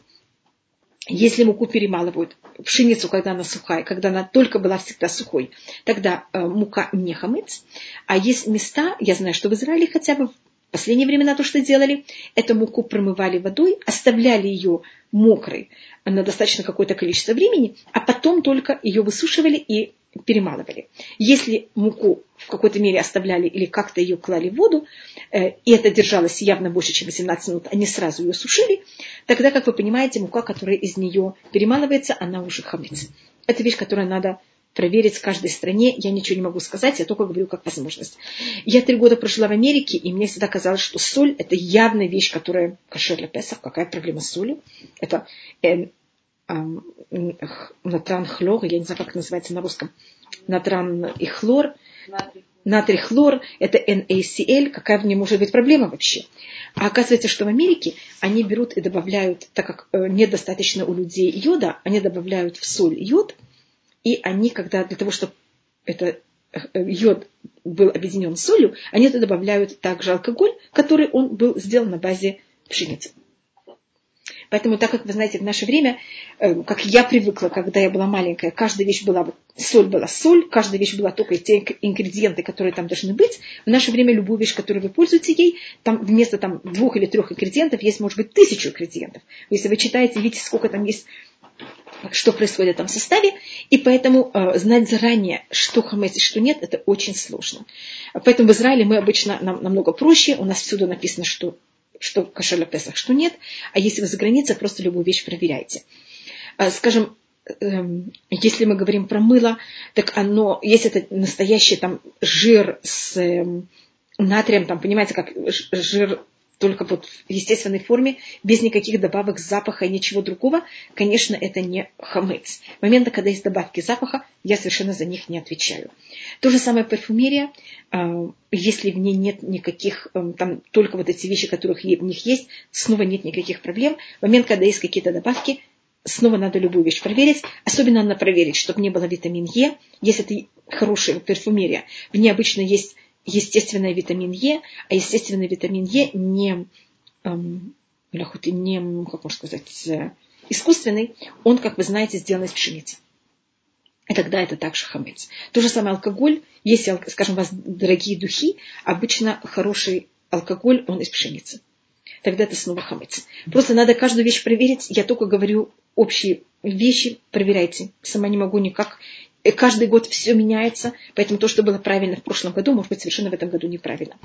Если муку перемалывают, пшеницу, когда она сухая, когда она только была всегда сухой, тогда э, мука не хамец. А есть места, я знаю, что в Израиле хотя бы в последние времена то, что делали, эту муку промывали водой, оставляли ее мокрой на достаточно какое-то количество времени, а потом только ее высушивали и перемалывали. Если муку в какой-то мере оставляли или как-то ее клали в воду, э, и это держалось явно больше, чем 18 минут, они сразу ее сушили, тогда, как вы понимаете, мука, которая из нее перемалывается, она уже хамец. Это вещь, которую надо проверить в каждой стране. Я ничего не могу сказать, я только говорю как возможность. Я три года прожила в Америке, и мне всегда казалось, что соль – это явная вещь, которая кошер для Песах. Какая проблема с солью? Это э, э, натран хлор, я не знаю, как это называется на русском. Натран и хлор. Натрий хлор – это NaCl. Какая в ней может быть проблема вообще? А оказывается, что в Америке они берут и добавляют, так как э, недостаточно у людей йода, они добавляют в соль йод – и они, когда для того, чтобы это э, йод был объединен с солью, они это добавляют также алкоголь, который он был сделан на базе пшеницы. Поэтому, так как вы знаете, в наше время, э, как я привыкла, когда я была маленькая, каждая вещь была, соль была соль, каждая вещь была только те ингредиенты, которые там должны быть. В наше время любую вещь, которую вы пользуетесь ей, там вместо там, двух или трех ингредиентов есть, может быть, тысячу ингредиентов. Если вы читаете, видите, сколько там есть что происходит в составе, и поэтому э, знать заранее, что хамец и что нет, это очень сложно. Поэтому в Израиле мы обычно нам, намного проще, у нас всюду написано, что, что кошер Песах, что нет, а если вы за границей, просто любую вещь проверяйте. Э, скажем, э, если мы говорим про мыло, так оно, если это настоящий там жир с э, натрием, там, понимаете, как жир только вот в естественной форме, без никаких добавок запаха и ничего другого, конечно, это не хамец. Момент, когда есть добавки запаха, я совершенно за них не отвечаю. То же самое парфюмерия, а, если в ней нет никаких, эм, там только вот эти вещи, которых в них есть, снова нет никаких проблем. Момент, когда есть какие-то добавки, снова надо любую вещь проверить. Особенно надо проверить, чтобы не было витамин Е. Если это хорошая парфюмерия, в ней обычно есть естественный витамин Е, а естественный витамин Е не, эм, не как можно сказать, э, искусственный, он, как вы знаете, сделан из пшеницы. И тогда это также хамец. То же самое алкоголь. Если, скажем, у вас дорогие духи, обычно хороший алкоголь, он из пшеницы. Тогда это снова хамец. Просто надо каждую вещь проверить. Я только говорю общие вещи, проверяйте. Сама не могу никак и каждый год все меняется, поэтому то, что было правильно в прошлом году, может быть совершенно в этом году неправильно.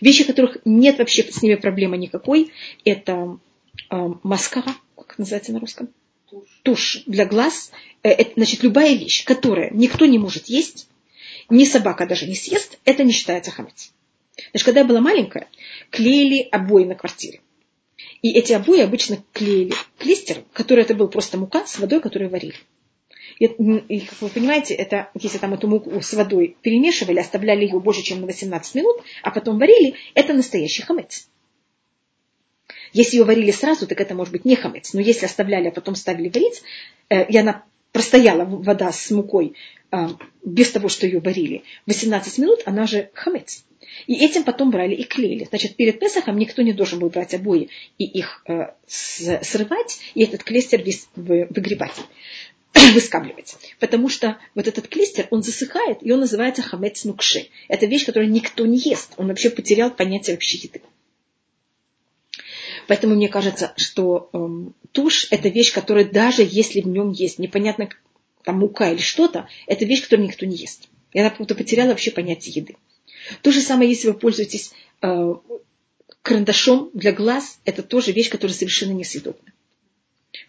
Вещи, которых нет вообще с ними проблемы никакой, это э, маскара, как это называется на русском? Тушь. Тушь для глаз. Э, это, значит, любая вещь, которая никто не может есть, ни собака даже не съест, это не считается хамец. Значит, когда я была маленькая, клеили обои на квартире. И эти обои обычно клеили клистером, который это был просто мука с водой, которую варили. И, как вы понимаете, это, если там эту муку с водой перемешивали, оставляли ее больше, чем на 18 минут, а потом варили, это настоящий хамец. Если ее варили сразу, так это может быть не хамец. Но если оставляли, а потом ставили варить, э, и она простояла, вода с мукой, э, без того, что ее варили, 18 минут, она же хамец. И этим потом брали и клеили. Значит, перед Песохом никто не должен был брать обои и их э, срывать, и этот клейстер весь выгребать. выскабливать. Потому что вот этот клистер, он засыхает, и он называется хамец нукши. Это вещь, которую никто не ест. Он вообще потерял понятие вообще еды. Поэтому мне кажется, что эм, тушь – это вещь, которая даже если в нем есть непонятно там мука или что-то, это вещь, которую никто не ест. И она как-то потеряла вообще понятие еды. То же самое, если вы пользуетесь э, карандашом для глаз, это тоже вещь, которая совершенно несъедобна.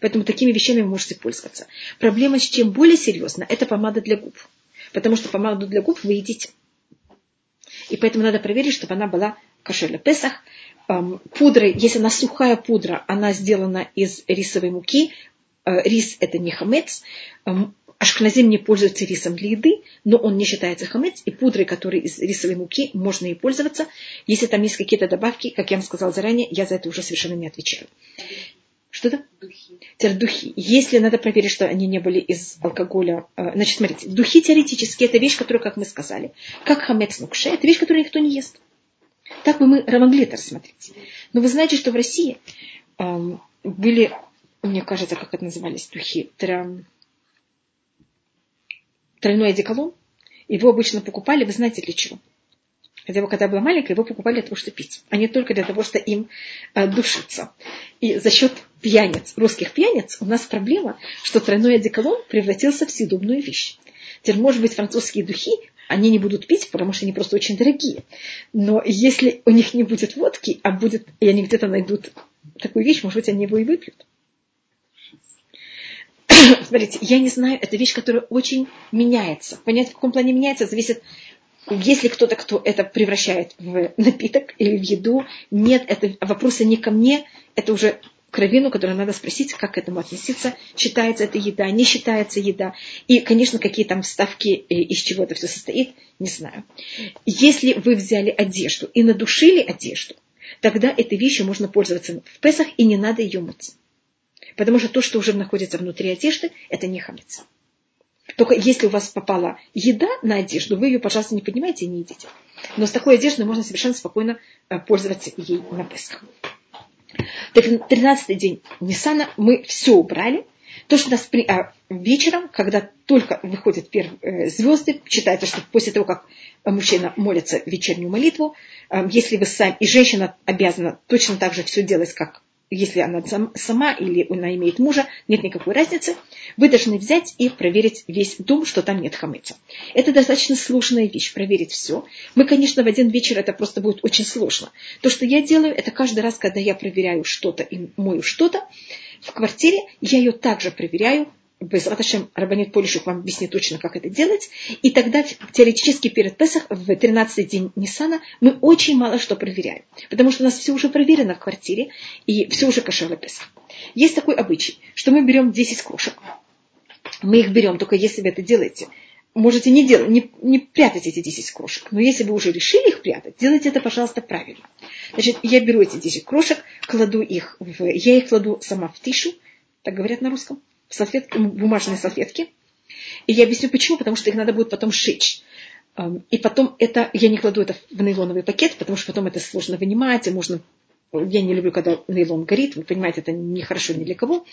Поэтому такими вещами вы можете пользоваться. Проблема с чем более серьезно, это помада для губ. Потому что помаду для губ вы едите. И поэтому надо проверить, чтобы она была кошерная. Песах. Пудра, если она сухая пудра, она сделана из рисовой муки. Э, рис это не хамец. Ашкназим не пользуется рисом для еды, но он не считается хамец, и пудрой, которая из рисовой муки, можно и пользоваться. Если там есть какие-то добавки, как я вам сказала заранее, я за это уже совершенно не отвечаю. Что-то? Духи. Теперь духи. Если надо проверить, что они не были из алкоголя. Э, значит, смотрите, духи теоретически это вещь, которая, как мы сказали, как хамец нукше, это вещь, которую никто не ест. Так бы мы могли это рассмотреть. Но вы знаете, что в России эм, были, мне кажется, как это назывались, духи, трям, тройной одеколон. Его обычно покупали, вы знаете для чего? Хотя бы когда я была маленькая, его покупали для того, чтобы пить, а не только для того, чтобы им э, душиться. И за счет пьяниц, русских пьяниц, у нас проблема, что тройной одеколон превратился в съедобную вещь. Теперь, может быть, французские духи, они не будут пить, потому что они просто очень дорогие. Но если у них не будет водки, а будет, и они где-то найдут такую вещь, может быть, они его и выпьют. Смотрите, я не знаю, это вещь, которая очень меняется. Понять, в каком плане меняется, зависит если кто-то, кто это превращает в напиток или в еду, нет, это вопросы не ко мне, это уже к раввину, который надо спросить, как к этому относиться, считается это еда, не считается еда. И, конечно, какие там вставки, э, из чего это все состоит, не знаю. Если вы взяли одежду и надушили одежду, тогда этой вещью можно пользоваться в Песах, и не надо ее мыть. Потому что то, что уже находится внутри одежды, это не хамец. Только если у вас попала еда на одежду, вы ее, пожалуйста, не поднимайте и не едите. Но с такой одеждой можно совершенно спокойно э, пользоваться ей на Песах. 13 день Ниссана мы все убрали. То, что нас при, а, вечером, когда только выходят первые э, звезды, считается, что после того, как мужчина молится вечернюю молитву, э, если вы сами, и женщина обязана точно так же все делать, как если она сама или она имеет мужа, нет никакой разницы, вы должны взять и проверить весь дом, что там нет хамыца. Это достаточно сложная вещь, проверить все. Мы, конечно, в один вечер это просто будет очень сложно. То, что я делаю, это каждый раз, когда я проверяю что-то и мою что-то в квартире, я ее также проверяю Безраташем Рабанит Полишук вам объяснит точно, как это делать. И тогда теоретически перед Песах, в 13 день Ниссана, мы очень мало что проверяем. Потому что у нас все уже проверено в квартире, и все уже кошерно Песах. Есть такой обычай, что мы берем 10 кружек. Мы их берем, только если вы это делаете. Можете не, делать, не, не прятать эти 10 крошек. Но если вы уже решили их прятать, делайте это, пожалуйста, правильно. Значит, я беру эти 10 крошек, кладу их в... Я их кладу сама в тишу, так говорят на русском, салфетки, бумажные салфетки. И я объясню почему, потому что их надо будет потом сшить. И потом это, я не кладу это в нейлоновый пакет, потому что потом это сложно вынимать, и можно, я не люблю, когда нейлон горит, вы понимаете, это нехорошо ни для кого.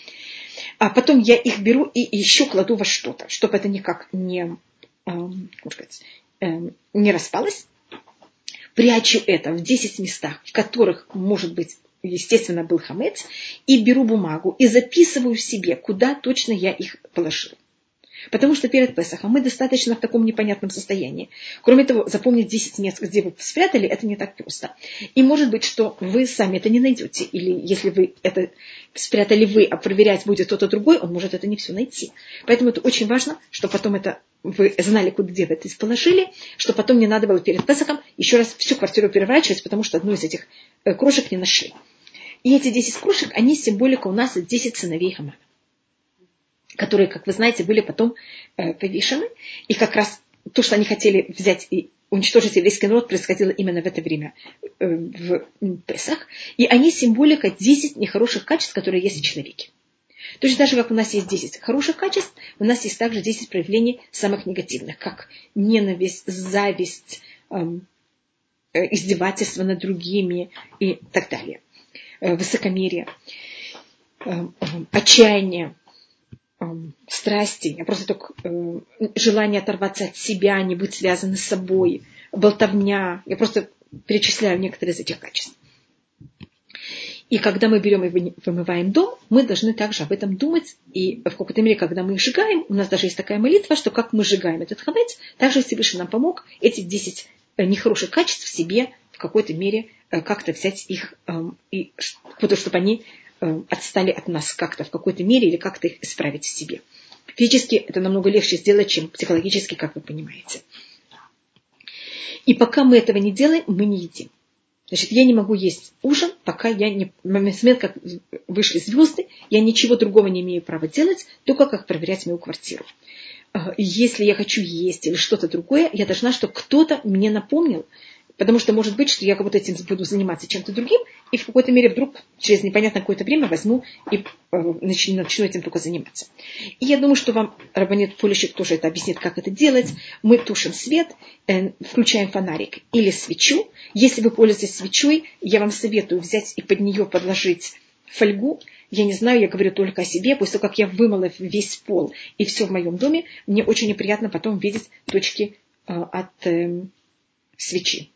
А потом я их беру и еще кладу во что-то, чтобы это никак не, как сказать, эм, не распалось. Прячу это в 10 местах, в которых может быть естественно, был хамец, и беру бумагу и записываю себе, куда точно я их положил. Потому что перед Песохом мы достаточно в таком непонятном состоянии. Кроме того, запомнить 10 мест, где вы спрятали, это не так просто. И может быть, что вы сами это не найдете. Или если вы это спрятали вы, а проверять будет кто-то другой, он может это не все найти. Поэтому это очень важно, что потом это вы знали, куда где вы это положили, что потом не надо было перед Песохом еще раз всю квартиру переворачивать, потому что одну из этих э, крошек не нашли. И эти 10 кружек, они символика у нас 10 сыновей Хамана, которые, как вы знаете, были потом э, повешены. И как раз то, что они хотели взять и уничтожить еврейский народ, происходило именно в это время, э, в Песах. И они символика 10 нехороших качеств, которые есть в человеке. Точно так же, как у нас есть 10 хороших качеств, у нас есть также 10 проявлений самых негативных, как ненависть, зависть, эм, э, издевательство над другими и так далее. Э, высокомерие, э, э, отчаяние, страсти, я просто только желание оторваться от себя, не быть связанным с собой, болтовня. Я просто перечисляю некоторые из этих качеств. И когда мы берем и вымываем дом, мы должны также об этом думать. И в какой-то мере, когда мы их сжигаем, у нас даже есть такая молитва, что как мы сжигаем этот хавец, также Всевышний нам помог эти 10 нехороших качеств в себе в какой-то мере Э, как-то взять их, эм, и, чтобы они эм, отстали от нас как-то в какой-то мере или как-то их исправить в себе. Физически это намного легче сделать, чем психологически, как вы понимаете. И пока мы этого не делаем, мы не едим. Значит, я не могу есть ужин, пока я не... В момент, как вышли звезды, я ничего другого не имею права делать, только как проверять мою квартиру. Э, если я хочу есть или что-то другое, я должна, чтобы кто-то мне напомнил, Потому что может быть, что я как будто этим буду заниматься чем-то другим, и в какой-то мере вдруг через непонятное какое-то время возьму и э, начну, начну этим только заниматься. И я думаю, что вам Рабанет Полищик тоже это объяснит, как это делать. Мы тушим свет, э, включаем фонарик или свечу. Если вы пользуетесь свечой, я вам советую взять и под нее подложить фольгу. Я не знаю, я говорю только о себе. После того, как я вымыла весь пол и все в моем доме, мне очень неприятно потом видеть точки э, от свечи.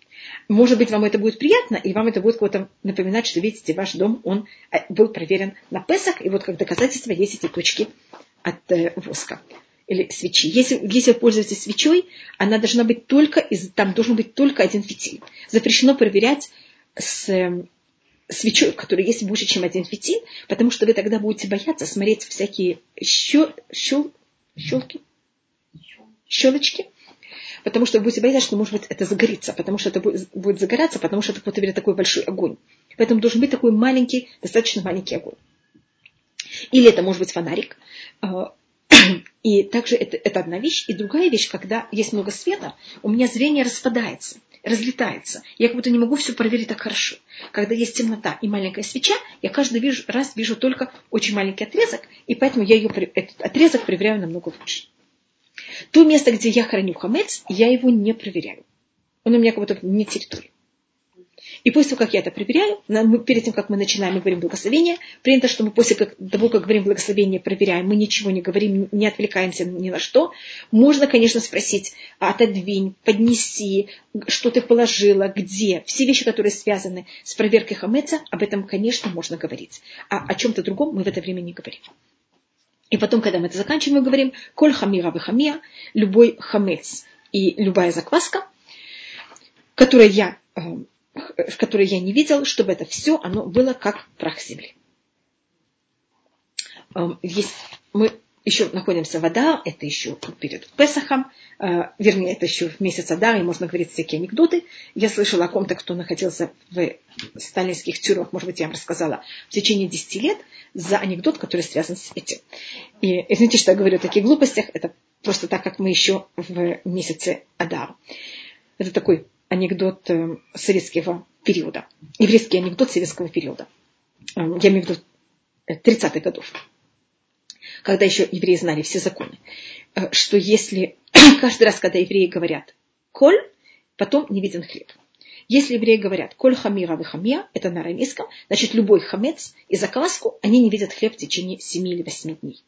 Может быть, вам это будет приятно, и вам это будет кого-то напоминать, что, видите, ваш дом, он э, был проверен на Песах, и вот как доказательство есть эти точки от э, воска или свечи. Если, если вы пользуетесь свечой, она должна быть только, из, там должен быть только один фитиль. Запрещено проверять с э, свечой, которая есть больше, чем один фитиль, потому что вы тогда будете бояться смотреть всякие щел, щел, щелки, щелочки, потому что вы будете бояться, что, может быть, это загорится, потому что это будет загораться, потому что это какой-то мере такой большой огонь. Поэтому должен быть такой маленький, достаточно маленький огонь. Или это может быть фонарик. А, и также это, это одна вещь. И другая вещь, когда есть много света, у меня зрение распадается, разлетается. Я как будто не могу все проверить так хорошо. Когда есть темнота и маленькая свеча, я каждый вижу, раз вижу только очень маленький отрезок, и поэтому я ее, этот отрезок проверяю намного лучше. То место, где я храню хамец, я его не проверяю. Он у меня как будто не территории. И после того, как я это проверяю, мы, перед тем, как мы начинаем, мы говорим благословение. Принято, что мы после того, как говорим благословение, проверяем, мы ничего не говорим, не отвлекаемся ни на что. Можно, конечно, спросить, отодвинь, поднеси, что ты положила, где. Все вещи, которые связаны с проверкой хамеца, об этом, конечно, можно говорить. А о чем-то другом мы в это время не говорим. И потом, когда мы это заканчиваем, мы говорим, коль хамира хамия, любой хамец и любая закваска, которую я э, в которой я не видел, чтобы это все, оно было как прах земли. Эм, есть, мы еще находимся в Адар, это еще перед Песахом, э, вернее, это еще в месяц Адар, и можно говорить всякие анекдоты. Я слышала о ком-то, кто находился в сталинских тюрьмах, может быть, я вам рассказала, в течение 10 лет за анекдот, который связан с этим. И извините, что я говорю о таких глупостях, это просто так, как мы еще в месяце Адар. Это такой анекдот э, советского периода, еврейский анекдот советского периода. Э, я имею в виду 30-х годов, когда еще евреи знали все законы, э, что если каждый раз, когда евреи говорят «коль», потом не виден хлеб. Если евреи говорят «коль хамира вы хамия», это на арамейском, значит любой хамец и закваску, они не видят хлеб в течение 7 или 8 дней.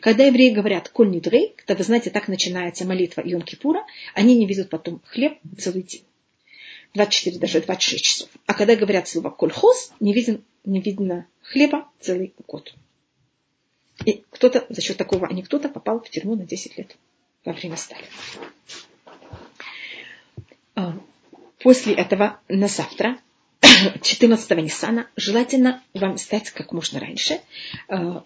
Когда евреи говорят «коль нидрей», когда вы знаете, так начинается молитва Йом-Кипура, они не видят потом хлеб целый день. 24, даже 26 часов. А когда говорят слово кольхоз, не, виден, не видно хлеба целый год. И кто-то за счет такого анекдота попал в тюрьму на 10 лет во время Сталина. А, после этого на завтра, 14 Ниссана, желательно вам стать как можно раньше. А,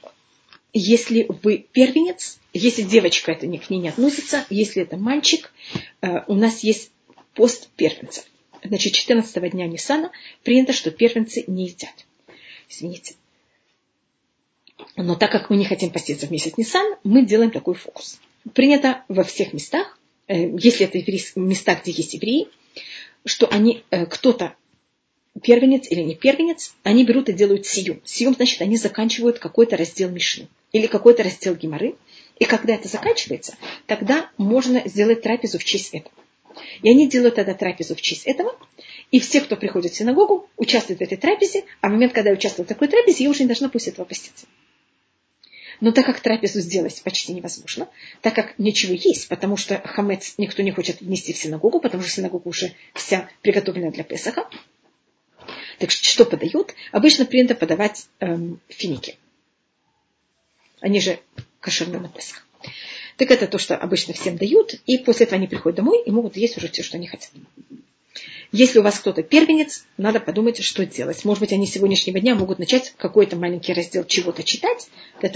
если вы первенец, если девочка, это к ней не относится, если это мальчик, а, у нас есть пост первенцев значит, 14 дня Нисана принято, что первенцы не едят. Извините. Но так как мы не хотим поститься в месяц Нисан, мы делаем такой фокус. Принято во всех местах, э, если это места, где есть евреи, что они, э, кто-то первенец или не первенец, они берут и делают сиюм. Сиюм, значит, они заканчивают какой-то раздел Мишны или какой-то раздел Гимары. И когда это заканчивается, тогда можно сделать трапезу в честь этого. И они делают тогда трапезу в честь этого. И все, кто приходит в синагогу, участвуют в этой трапезе, а в момент, когда я участвую в такой трапезе, я уже не должна после этого поститься. Но так как трапезу сделать почти невозможно, так как ничего есть, потому что хамец никто не хочет внести в синагогу, потому что синагога уже вся приготовлена для Песаха. Так что подают? Обычно принято подавать эм, финики. Они же кошерные на Песах. Так это то, что обычно всем дают, и после этого они приходят домой и могут есть уже все, что они хотят. Если у вас кто-то первенец, надо подумать, что делать. Может быть, они с сегодняшнего дня могут начать какой-то маленький раздел чего-то читать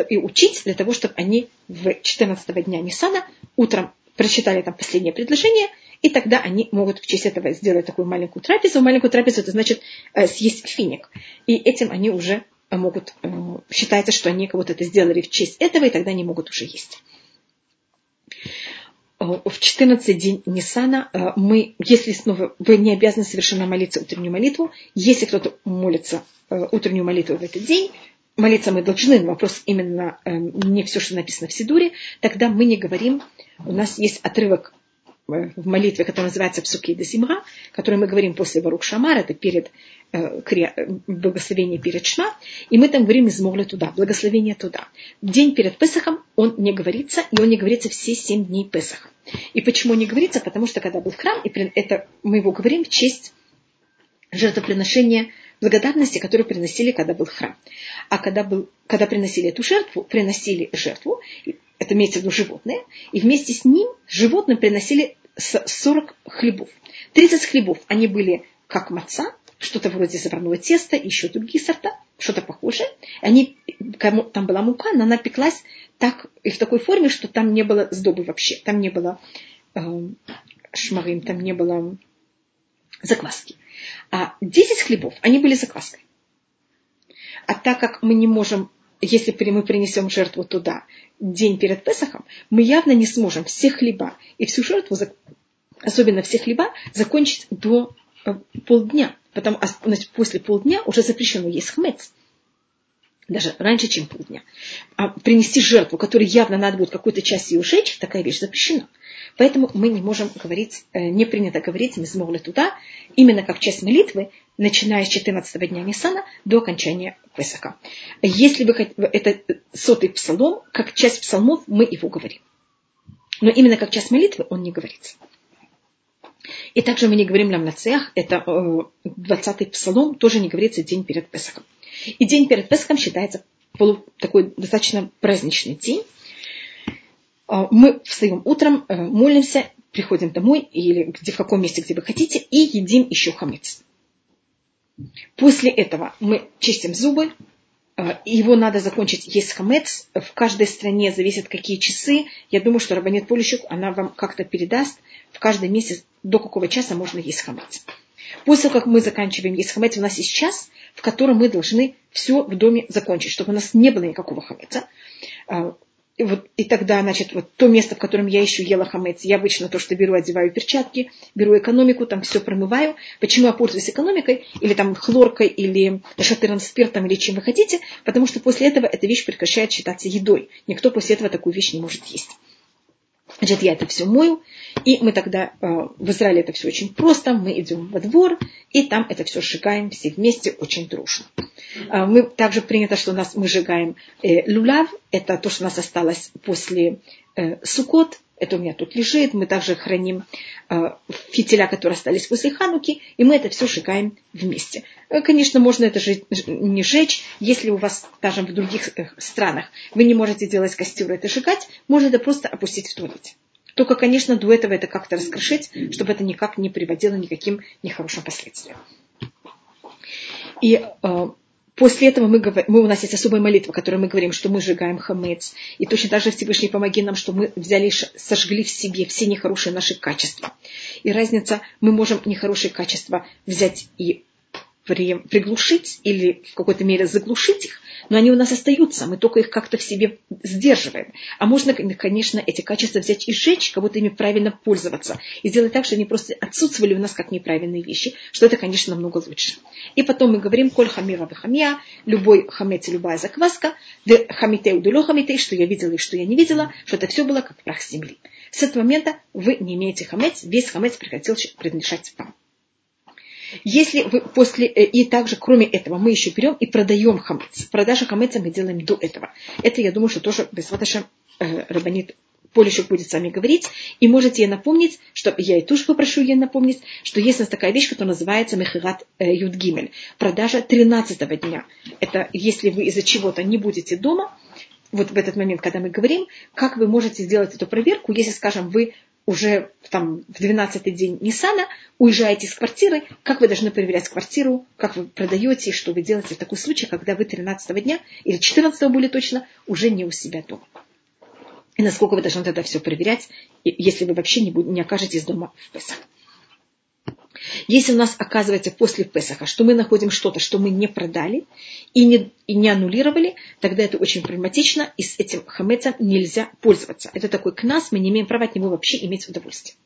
и учить, для того, чтобы они в 14 дня Ниссана утром прочитали там последнее предложение, и тогда они могут в честь этого сделать такую маленькую трапезу. Маленькую трапезу это значит э, съесть финик. И этим они уже могут, э, считается, что они кого-то это сделали в честь этого, и тогда они могут уже есть. Э, в 14 день Нисана э, мы, если снова вы не обязаны совершенно молиться утреннюю молитву, если кто-то молится э, утреннюю молитву в этот день, молиться мы должны, но вопрос именно не все, что написано в Сидуре, тогда мы не говорим, у нас есть отрывок в молитве, которая называется Псуки де Симра, которую мы говорим после Варух Шамар, это перед э, благословение перед Шма, и мы там говорим из Могли туда, благословение туда. День перед Песахом он не говорится, и он не говорится все семь дней Песаха. И почему не говорится? Потому что когда был храм, и это мы его говорим в честь жертвоприношения благодарности, которую приносили, когда был храм. А когда, был, когда приносили эту жертву, приносили жертву, это имеется в виду животное, и вместе с ним животным приносили 40 хлебов. 30 хлебов, они были как маца, что-то вроде заварного теста, еще другие сорта, что-то похожее. Они, там была мука, но она пеклась так, и в такой форме, что там не было сдобы вообще. Там не было э, шмарим, там не было закваски. А 10 хлебов, они были закваской. А так как мы не можем, если мы принесем жертву туда день перед Песохом, мы явно не сможем все хлеба и всю жертву, особенно все хлеба, закончить до э, полдня. Потом, значит, после полдня уже запрещено есть хмец. Даже раньше, чем полдня, а принести жертву, которой явно надо будет какую-то часть ее сжечь, такая вещь запрещена. Поэтому мы не можем говорить, э, не принято говорить мы смогли туда, именно как часть молитвы, начиная с 14 дня Нисана до окончания Песаха. Если вы это сотый псалом, как часть псалмов, мы его говорим. Но именно как часть молитвы он не говорится. И также мы не говорим Ламнацех, это 20-й э, псалом, тоже не говорится день перед Песахом. И день перед Песхом считается полу, такой достаточно праздничный день. А, мы встаем утром, э, молимся, приходим домой или где, в каком месте, где вы хотите, и едим еще хамец. После этого мы чистим зубы, а, его надо закончить есть хамец. В каждой стране зависит, какие часы. Я думаю, что Рабанет Полищук, она вам как-то передаст. В каждый месяц до какого часа можно есть хамец. После того, как мы заканчиваем есть хамец, у нас есть час, в котором мы должны все в доме закончить, чтобы у нас не было никакого хамеца. А, и, вот, и тогда, значит, вот то место, в котором я еще ела хамец, я обычно то, что беру, одеваю перчатки, беру экономику, там все промываю. Почему я пользуюсь экономикой, или там хлоркой, или шатырным спиртом, или чем вы хотите? Потому что после этого эта вещь прекращает считаться едой. Никто после этого такую вещь не может есть. Значит, я это все мою, и мы тогда, э, в Израиле это все очень просто, мы идем во двор, и там это все сжигаем все вместе очень дружно. Э, мы также принято, что нас мы сжигаем э, люлав, это то, что у нас осталось после сукот, это у меня тут лежит, мы также храним фитиля, которые остались после хануки, и мы это все сжигаем вместе. Конечно, можно это же не сжечь, если у вас, даже в других странах, вы не можете делать костер это сжигать, можно это просто опустить в туалете. Только, конечно, до этого это как-то раскрошить, чтобы это никак не приводило никаким нехорошим последствиям. И э, после этого мы, мы, у нас есть особая молитва, которой мы говорим, что мы сжигаем хамец. И точно так же Всевышний помоги нам, что мы взяли, сожгли в себе все нехорошие наши качества. И разница, мы можем нехорошие качества взять и приглушить или в какой-то мере заглушить их, но они у нас остаются, мы только их как-то в себе сдерживаем. А можно, конечно, эти качества взять и сжечь, как будто ими правильно пользоваться, и сделать так, что они просто отсутствовали у нас как неправильные вещи, что это, конечно, намного лучше. И потом мы говорим, коль хамира хамия, любой хамец и любая закваска, де хамитеу дело хамитей, что я видела и что я не видела, что это все было как прах земли. С этого момента вы не имеете хамец, весь хамец прекратил принадлежать вам. Если вы после, э, и также, кроме этого, мы еще берем и продаем хамец. Продажа хамеца мы делаем до этого. Это, я думаю, что тоже Бесваташа э, Рабанит Полищук будет с вами говорить. И можете ей напомнить, что я и тоже попрошу ей напомнить, что есть у нас такая вещь, которая называется Мехират э, Юдгимель. Продажа 13 дня. Это если вы из-за чего-то не будете дома, вот в этот момент, когда мы говорим, как вы можете сделать эту проверку, если, скажем, вы уже там, в 12-й день Ниссана уезжаете из квартиры, как вы должны проверять квартиру, как вы продаете, что вы делаете в такой случай, когда вы 13 дня или 14 более точно уже не у себя дома. И насколько вы должны тогда все проверять, если вы вообще не, не окажетесь дома в Песах. Если у нас оказывается после Песаха, что мы находим что-то, что мы не продали и не, и не аннулировали, тогда это очень проблематично, и с этим хамецом нельзя пользоваться. Это такой к нас, мы не имеем права от него вообще иметь удовольствие.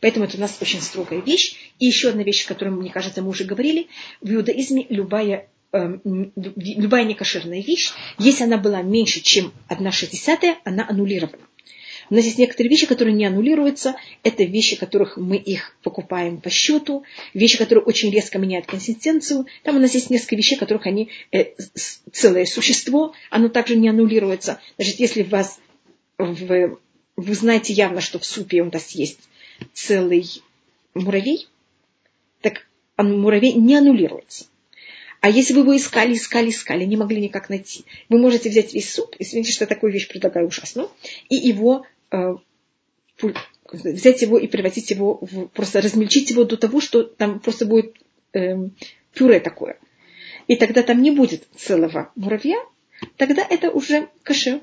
Поэтому это у нас очень строгая вещь. И еще одна вещь, о которой, мне кажется, мы уже говорили. В иудаизме любая э, любая некошерная вещь, если она была меньше, чем 1,60, она аннулирована. У нас есть некоторые вещи, которые не аннулируются. Это вещи, которых мы их покупаем по счету. Вещи, которые очень резко меняют консистенцию. Там у нас есть несколько вещей, которых они э, целое существо. Оно также не аннулируется. Значит, если вас в, вы знаете явно, что в супе у нас есть целый муравей, так муравей не аннулируется. А если вы его искали, искали, искали, не могли никак найти, вы можете взять весь суп, извините, что такую вещь предлагаю ужасную, и его взять его и превратить его, в, просто размельчить его до того, что там просто будет э, пюре такое. И тогда там не будет целого муравья, тогда это уже кашер.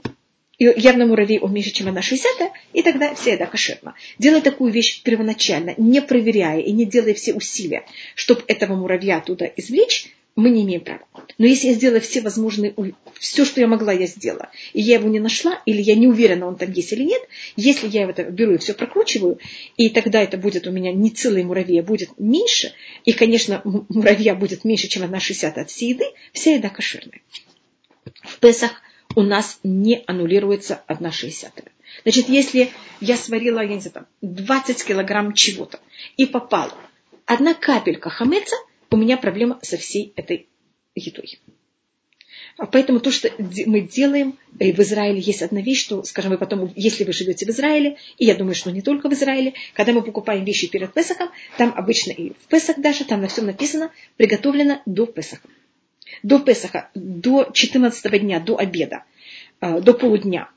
И явно муравей он меньше, чем она 60 и тогда вся еда кошерна. Делай такую вещь первоначально, не проверяя и не делая все усилия, чтобы этого муравья оттуда извлечь, мы не имеем права. Но если я сделала все возможные, все, что я могла, я сделала, и я его не нашла, или я не уверена, он там есть или нет, если я это беру и все прокручиваю, и тогда это будет у меня не целый муравей, а будет меньше, и, конечно, муравья будет меньше, чем одна 60 от всей еды, вся еда кошерная. в Песах у нас не аннулируется одна шестьдесятая. Значит, если я сварила, я не знаю, там, 20 килограмм чего-то и попала одна капелька хамеца, у меня проблема со всей этой едой. А поэтому то, что мы делаем, и в Израиле есть одна вещь, что, скажем, вы потом, если вы живете в Израиле, и я думаю, что не только в Израиле, когда мы покупаем вещи перед Песахом, там обычно и в Песах даже, там на всем написано, приготовлено до Песаха. До Песаха, до 14 дня, до обеда, э, до полудня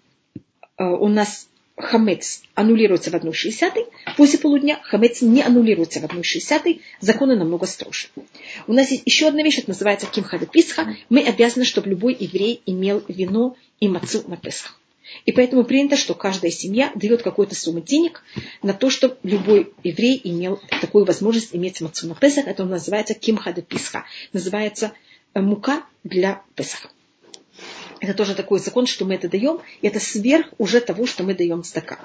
э, у нас хамец аннулируется в 1,60, после полудня хамец не аннулируется в 1,60, законы намного строже. У нас есть еще одна вещь, это называется кимхада писха. Мы обязаны, чтобы любой еврей имел вино и мацу на Песах. И поэтому принято, что каждая семья дает какую-то сумму денег на то, чтобы любой еврей имел такую возможность иметь мацу на Песах. Это называется кимхада писха. Называется э, мука для Песаха. Это тоже такой закон, что мы это даем, и это сверх уже того, что мы даем стакан.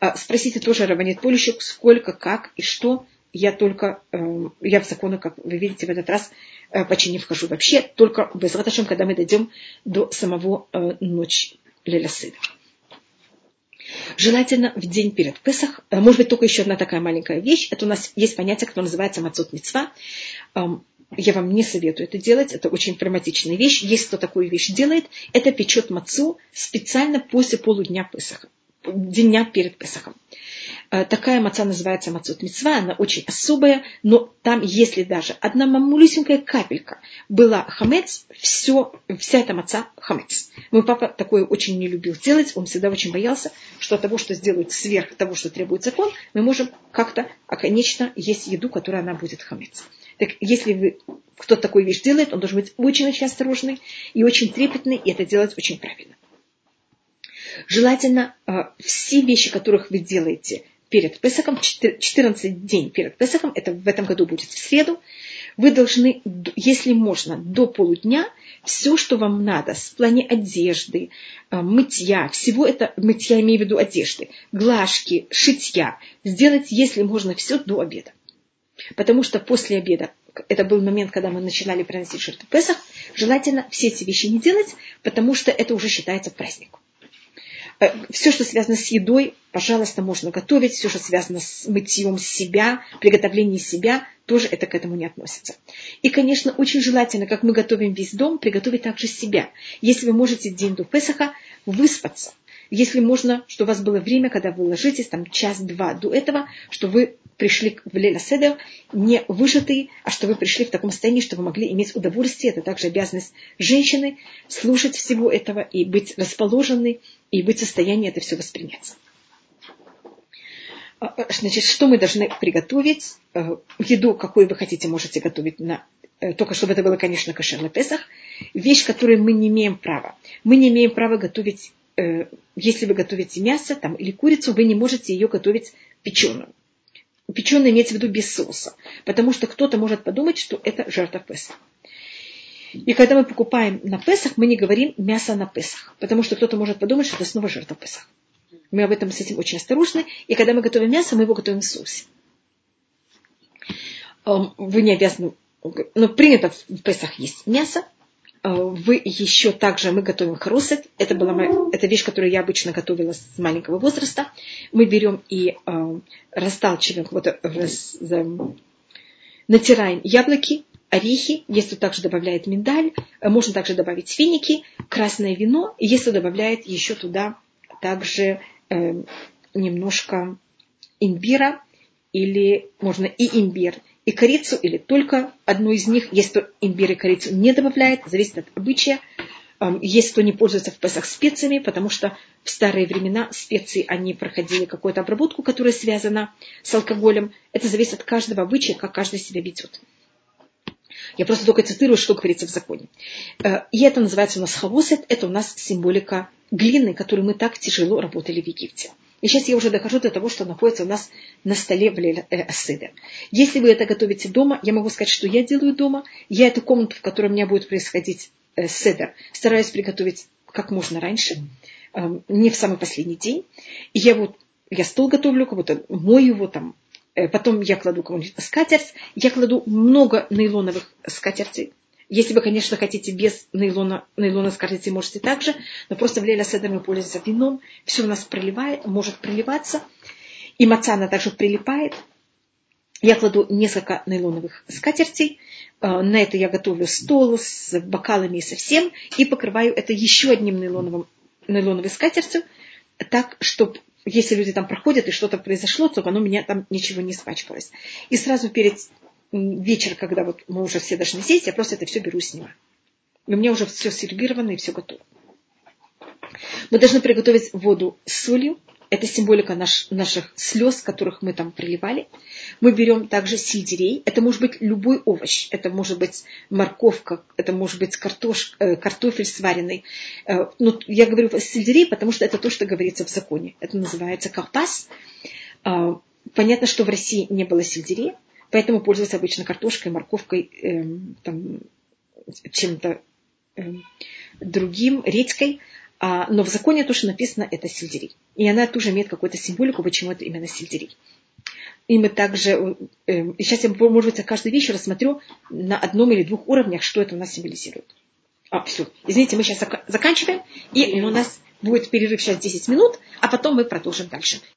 А, спросите тоже Раванит Полищук, сколько, как и что. Я только, э, я в законы, как вы видите, в этот раз э, почти не вхожу вообще, только без раташем, когда мы дойдем до самого э, ночи Лелясыда. Желательно в день перед Песах, может быть, только еще одна такая маленькая вещь, это у нас есть понятие, которое называется мацот мецва. Я вам не советую это делать, это очень травматичная вещь. Если кто такую вещь делает, это печет мацу специально после полудня Песаха, дня перед Песахом. Э, такая маца называется мацот мецва, она очень особая, но там, если даже одна мамулюсенькая капелька была хамец, все, вся эта маца хамец. Мой папа такое очень не любил делать, он всегда очень боялся, что от того, что сделают сверх того, что требует закон, мы можем как-то, а конечно, есть еду, которая она будет хамец. Так если вы, кто такую вещь делает, он должен быть очень-очень осторожный и очень трепетный, и это делать очень правильно. Желательно э, все вещи, которых вы делаете перед Песохом, 14 дней перед Песохом, это в этом году будет в среду, вы должны, если можно, до полудня все, что вам надо в плане одежды, э, мытья, всего это, мытья имею в виду одежды, глажки, шитья, сделать, если можно, все до обеда. Потому что после обеда, это был момент, когда мы начинали приносить жертву Песах, желательно все эти вещи не делать, потому что это уже считается праздником. Э, все, что связано с едой, пожалуйста, можно готовить. Все, что связано с мытьем себя, приготовлением себя, тоже это к этому не относится. И, конечно, очень желательно, как мы готовим весь дом, приготовить также себя. Если вы можете день до Песаха выспаться – если можно, что у вас было время, когда вы ложитесь, там час-два до этого, что вы пришли в Леля Седер не выжатые, а что вы пришли в таком состоянии, что вы могли иметь удовольствие. Это также обязанность женщины слушать всего этого и быть расположенной, и быть в состоянии это все воспринять. А, а, значит, что мы должны приготовить? Э, еду, какую вы хотите, можете готовить на э, только чтобы это было, конечно, кошер на Песах. Вещь, которую мы не имеем права. Мы не имеем права готовить если вы готовите мясо там, или курицу, вы не можете ее готовить печеную. Печеную имеется в виду без соуса, потому что кто-то может подумать, что это жертва Песах. И когда мы покупаем на Песах, мы не говорим мясо на Песах, потому что кто-то может подумать, что это снова жертва Песах. Мы об этом с этим очень осторожны, и когда мы готовим мясо, мы его готовим в соусе. Эм, вы не обязаны, но ну, принято в Песах есть мясо, Э, вы еще также, мы готовим харусет. Это была моя, это вещь, которую я обычно готовила с маленького возраста. Мы берем и э, расталчиваем, вот, раз, за, натираем яблоки, орехи, если также добавляет миндаль, э, можно также добавить финики, красное вино, если добавляет еще туда также э, немножко имбира, или можно и имбирь, и корицу, или только одну из них. Если кто имбирь и корицу не добавляет, зависит от обычая. Есть кто не пользуется в Песах специями, потому что в старые времена специи, они проходили какую-то обработку, которая связана с алкоголем. Это зависит от каждого обычая, как каждый себя ведет. Я просто только цитирую, что говорится в законе. Э, и это называется у нас хавусет, это у нас символика глины, которой мы так тяжело работали в Египте. И сейчас я уже дохожу до того, что находится у нас на столе в Леля э, Аседер. Если вы это готовите дома, я могу сказать, что я делаю дома. Я эту комнату, в которой у меня будет происходить э, седер, стараюсь приготовить как можно раньше, э, не в самый последний день. И я вот, я стол готовлю, кого-то мою его там, э, потом я кладу скатерть, я кладу много нейлоновых скатертей, Если вы, конечно, хотите без нейлона, нейлона скажите, можете также, но просто в Лейла Седер мы пользуемся вином, все у нас проливает, может приливаться, и маца она также прилипает. Я кладу несколько нейлоновых скатертей, э, на это я готовлю стол с бокалами и со всем, и покрываю это еще одним нейлоновым, нейлоновой скатертью, так, чтобы если люди там проходят и что-то произошло, то оно у меня там ничего не испачкалось. И сразу перед вечер, когда вот мы уже все должны сесть, я просто это все беру и снимаю. И у меня уже все сервировано и все готово. Мы должны приготовить воду с солью. Это символика наш, наших слез, которых мы там приливали. Мы берем также сельдерей. Это может быть любой овощ. Это может быть морковка, это может быть картош, э, картофель сваренный. Э, ну, я говорю сельдерей, потому что это то, что говорится в законе. Это называется карпас. Э, понятно, что в России не было сельдерея, поэтому пользуются обычно картошкой, морковкой, эм, там, чем-то эм, другим, редькой. А, но в законе то, что написано, это сельдерей. И она тоже имеет какую-то символику, почему это именно сельдерей. И мы также, э, и сейчас я, может быть, каждый вечер рассмотрю на одном или двух уровнях, что это у нас символизирует. А, все. Извините, мы сейчас заканчиваем, и у нас будет перерыв сейчас 10 минут, а потом мы продолжим дальше.